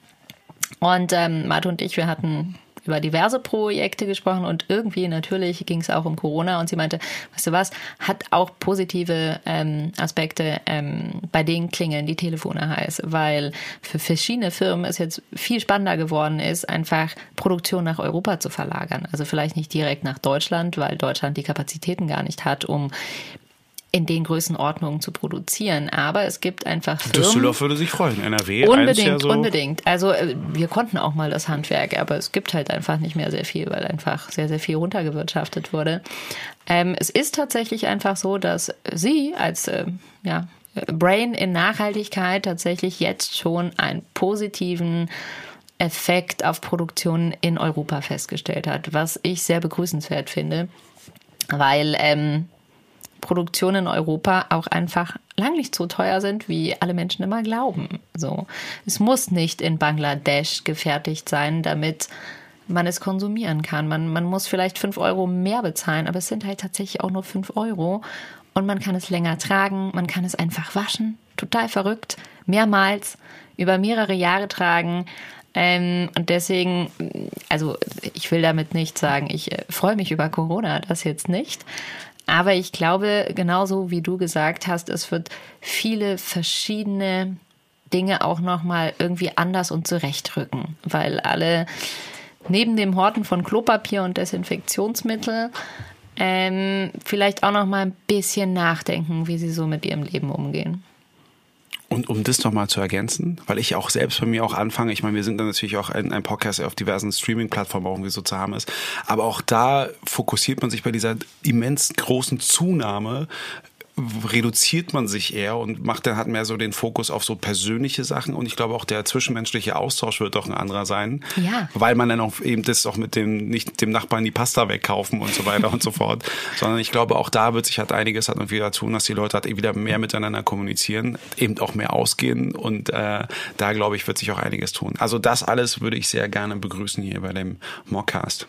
Und ähm, Marte und ich, wir hatten über diverse Projekte gesprochen und irgendwie natürlich ging es auch um Corona und sie meinte, weißt du was, hat auch positive ähm, Aspekte, ähm, bei denen klingeln die Telefone heiß, weil für verschiedene Firmen es jetzt viel spannender geworden ist, einfach Produktion nach Europa zu verlagern. Also vielleicht nicht direkt nach Deutschland, weil Deutschland die Kapazitäten gar nicht hat, um in den Größenordnungen zu produzieren. Aber es gibt einfach Firmen. Düsseldorf würde sich freuen. NRW. Unbedingt, ja so unbedingt. Also äh, wir konnten auch mal das Handwerk, aber es gibt halt einfach nicht mehr sehr viel, weil einfach sehr, sehr viel runtergewirtschaftet wurde. Ähm, es ist tatsächlich einfach so, dass Sie als äh, ja, Brain in Nachhaltigkeit tatsächlich jetzt schon einen positiven Effekt auf Produktion in Europa festgestellt hat, was ich sehr begrüßenswert finde, weil ähm, Produktion in Europa auch einfach lang nicht so teuer sind, wie alle Menschen immer glauben. So, es muss nicht in Bangladesch gefertigt sein, damit man es konsumieren kann. Man, man muss vielleicht fünf Euro mehr bezahlen, aber es sind halt tatsächlich auch nur fünf Euro und man kann es länger tragen, man kann es einfach waschen. Total verrückt. Mehrmals über mehrere Jahre tragen. Ähm, und deswegen, also ich will damit nicht sagen, ich äh, freue mich über Corona, das jetzt nicht. Aber ich glaube, genauso wie du gesagt hast, es wird viele verschiedene Dinge auch nochmal irgendwie anders und zurechtrücken, weil alle neben dem Horten von Klopapier und Desinfektionsmittel ähm, vielleicht auch nochmal ein bisschen nachdenken, wie sie so mit ihrem Leben umgehen. Und um das nochmal zu ergänzen, weil ich auch selbst bei mir auch anfange, ich meine, wir sind dann natürlich auch ein, ein Podcast, der auf diversen Streaming-Plattformen irgendwie so zu haben ist, aber auch da fokussiert man sich bei dieser immens großen Zunahme reduziert man sich eher und macht dann hat mehr so den Fokus auf so persönliche Sachen und ich glaube auch der zwischenmenschliche Austausch wird doch ein anderer sein, ja. weil man dann auch eben das auch mit dem nicht dem Nachbarn die Pasta wegkaufen und so weiter und so fort, sondern ich glaube auch da wird sich halt einiges hat und wieder tun, dass die Leute halt wieder mehr miteinander kommunizieren, eben auch mehr ausgehen und äh, da glaube ich wird sich auch einiges tun. Also das alles würde ich sehr gerne begrüßen hier bei dem Mockcast.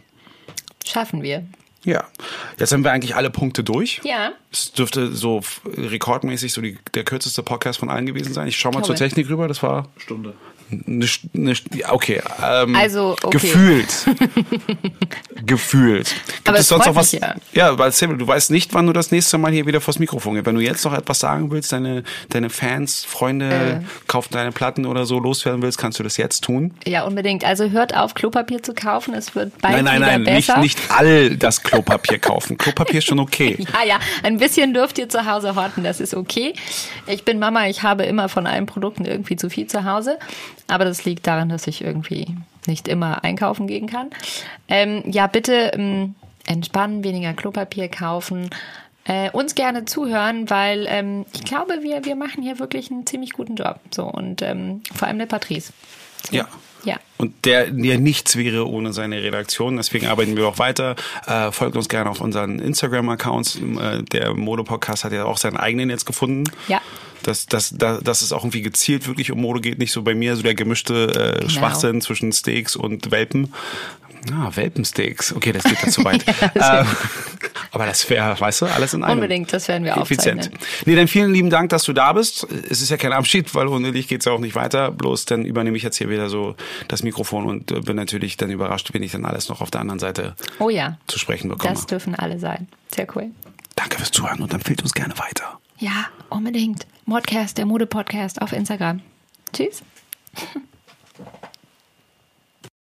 Schaffen wir. Ja, jetzt haben wir eigentlich alle Punkte durch. Ja. Es dürfte so rekordmäßig so die, der kürzeste Podcast von allen gewesen sein. Ich schau mal Glaube. zur Technik rüber, das war Stunde. Eine, eine okay, ähm, Also, okay. gefühlt. gefühlt. Gibt Aber es sonst noch was? ja. ja, weil Samuel, du weißt nicht, wann du das nächste Mal hier wieder vors Mikrofon gehst. Wenn du jetzt noch etwas sagen willst, deine, deine Fans, Freunde, Äh. kaufen deine Platten oder so loswerden willst, kannst du das jetzt tun. Ja, unbedingt. Also hört auf, Klopapier zu kaufen. Es wird bald Nein, nein, wieder nein, nicht, besser. nicht all das Klopapier kaufen. Klopapier ist schon okay. Ja, ja, ein bisschen dürft ihr zu Hause horten, das ist okay. Ich bin Mama, ich habe immer von allen Produkten irgendwie zu viel zu Hause, aber das liegt daran, dass ich irgendwie nicht immer einkaufen gehen kann. Ähm, ja, bitte ähm, entspannen, weniger Klopapier kaufen. Äh, uns gerne zuhören, weil ähm, ich glaube, wir, wir machen hier wirklich einen ziemlich guten Job. So und ähm, vor allem der Patrice. So. Ja. Ja. Und der, der nichts wäre ohne seine Redaktion. Deswegen arbeiten wir auch weiter. Äh, folgt uns gerne auf unseren Instagram-Accounts. Äh, der Mode-Podcast hat ja auch seinen eigenen jetzt gefunden. Ja. Dass, dass, dass, dass es auch irgendwie gezielt wirklich um Mode geht. Nicht so bei mir so der gemischte äh, Genau. Schwachsinn zwischen Steaks und Welpen. Ah, Welpensteaks. Okay, das geht da zu weit. Ja, ähm, aber das wäre, weißt du, alles in einem. Unbedingt, das werden wir Effizient. aufzeichnen. Nee, dann vielen lieben Dank, dass du da bist. Es ist ja kein Abschied, weil ohne dich geht's ja auch nicht weiter. Bloß dann übernehme ich jetzt hier wieder so das Mikrofon und äh, bin natürlich dann überrascht, wenn ich dann alles noch auf der anderen Seite Oh ja, zu sprechen bekomme. das dürfen alle sein. Sehr cool. Danke fürs Zuhören und empfiehlt uns gerne weiter. Ja, unbedingt. Modcast, der Mode-Podcast auf Instagram. Tschüss.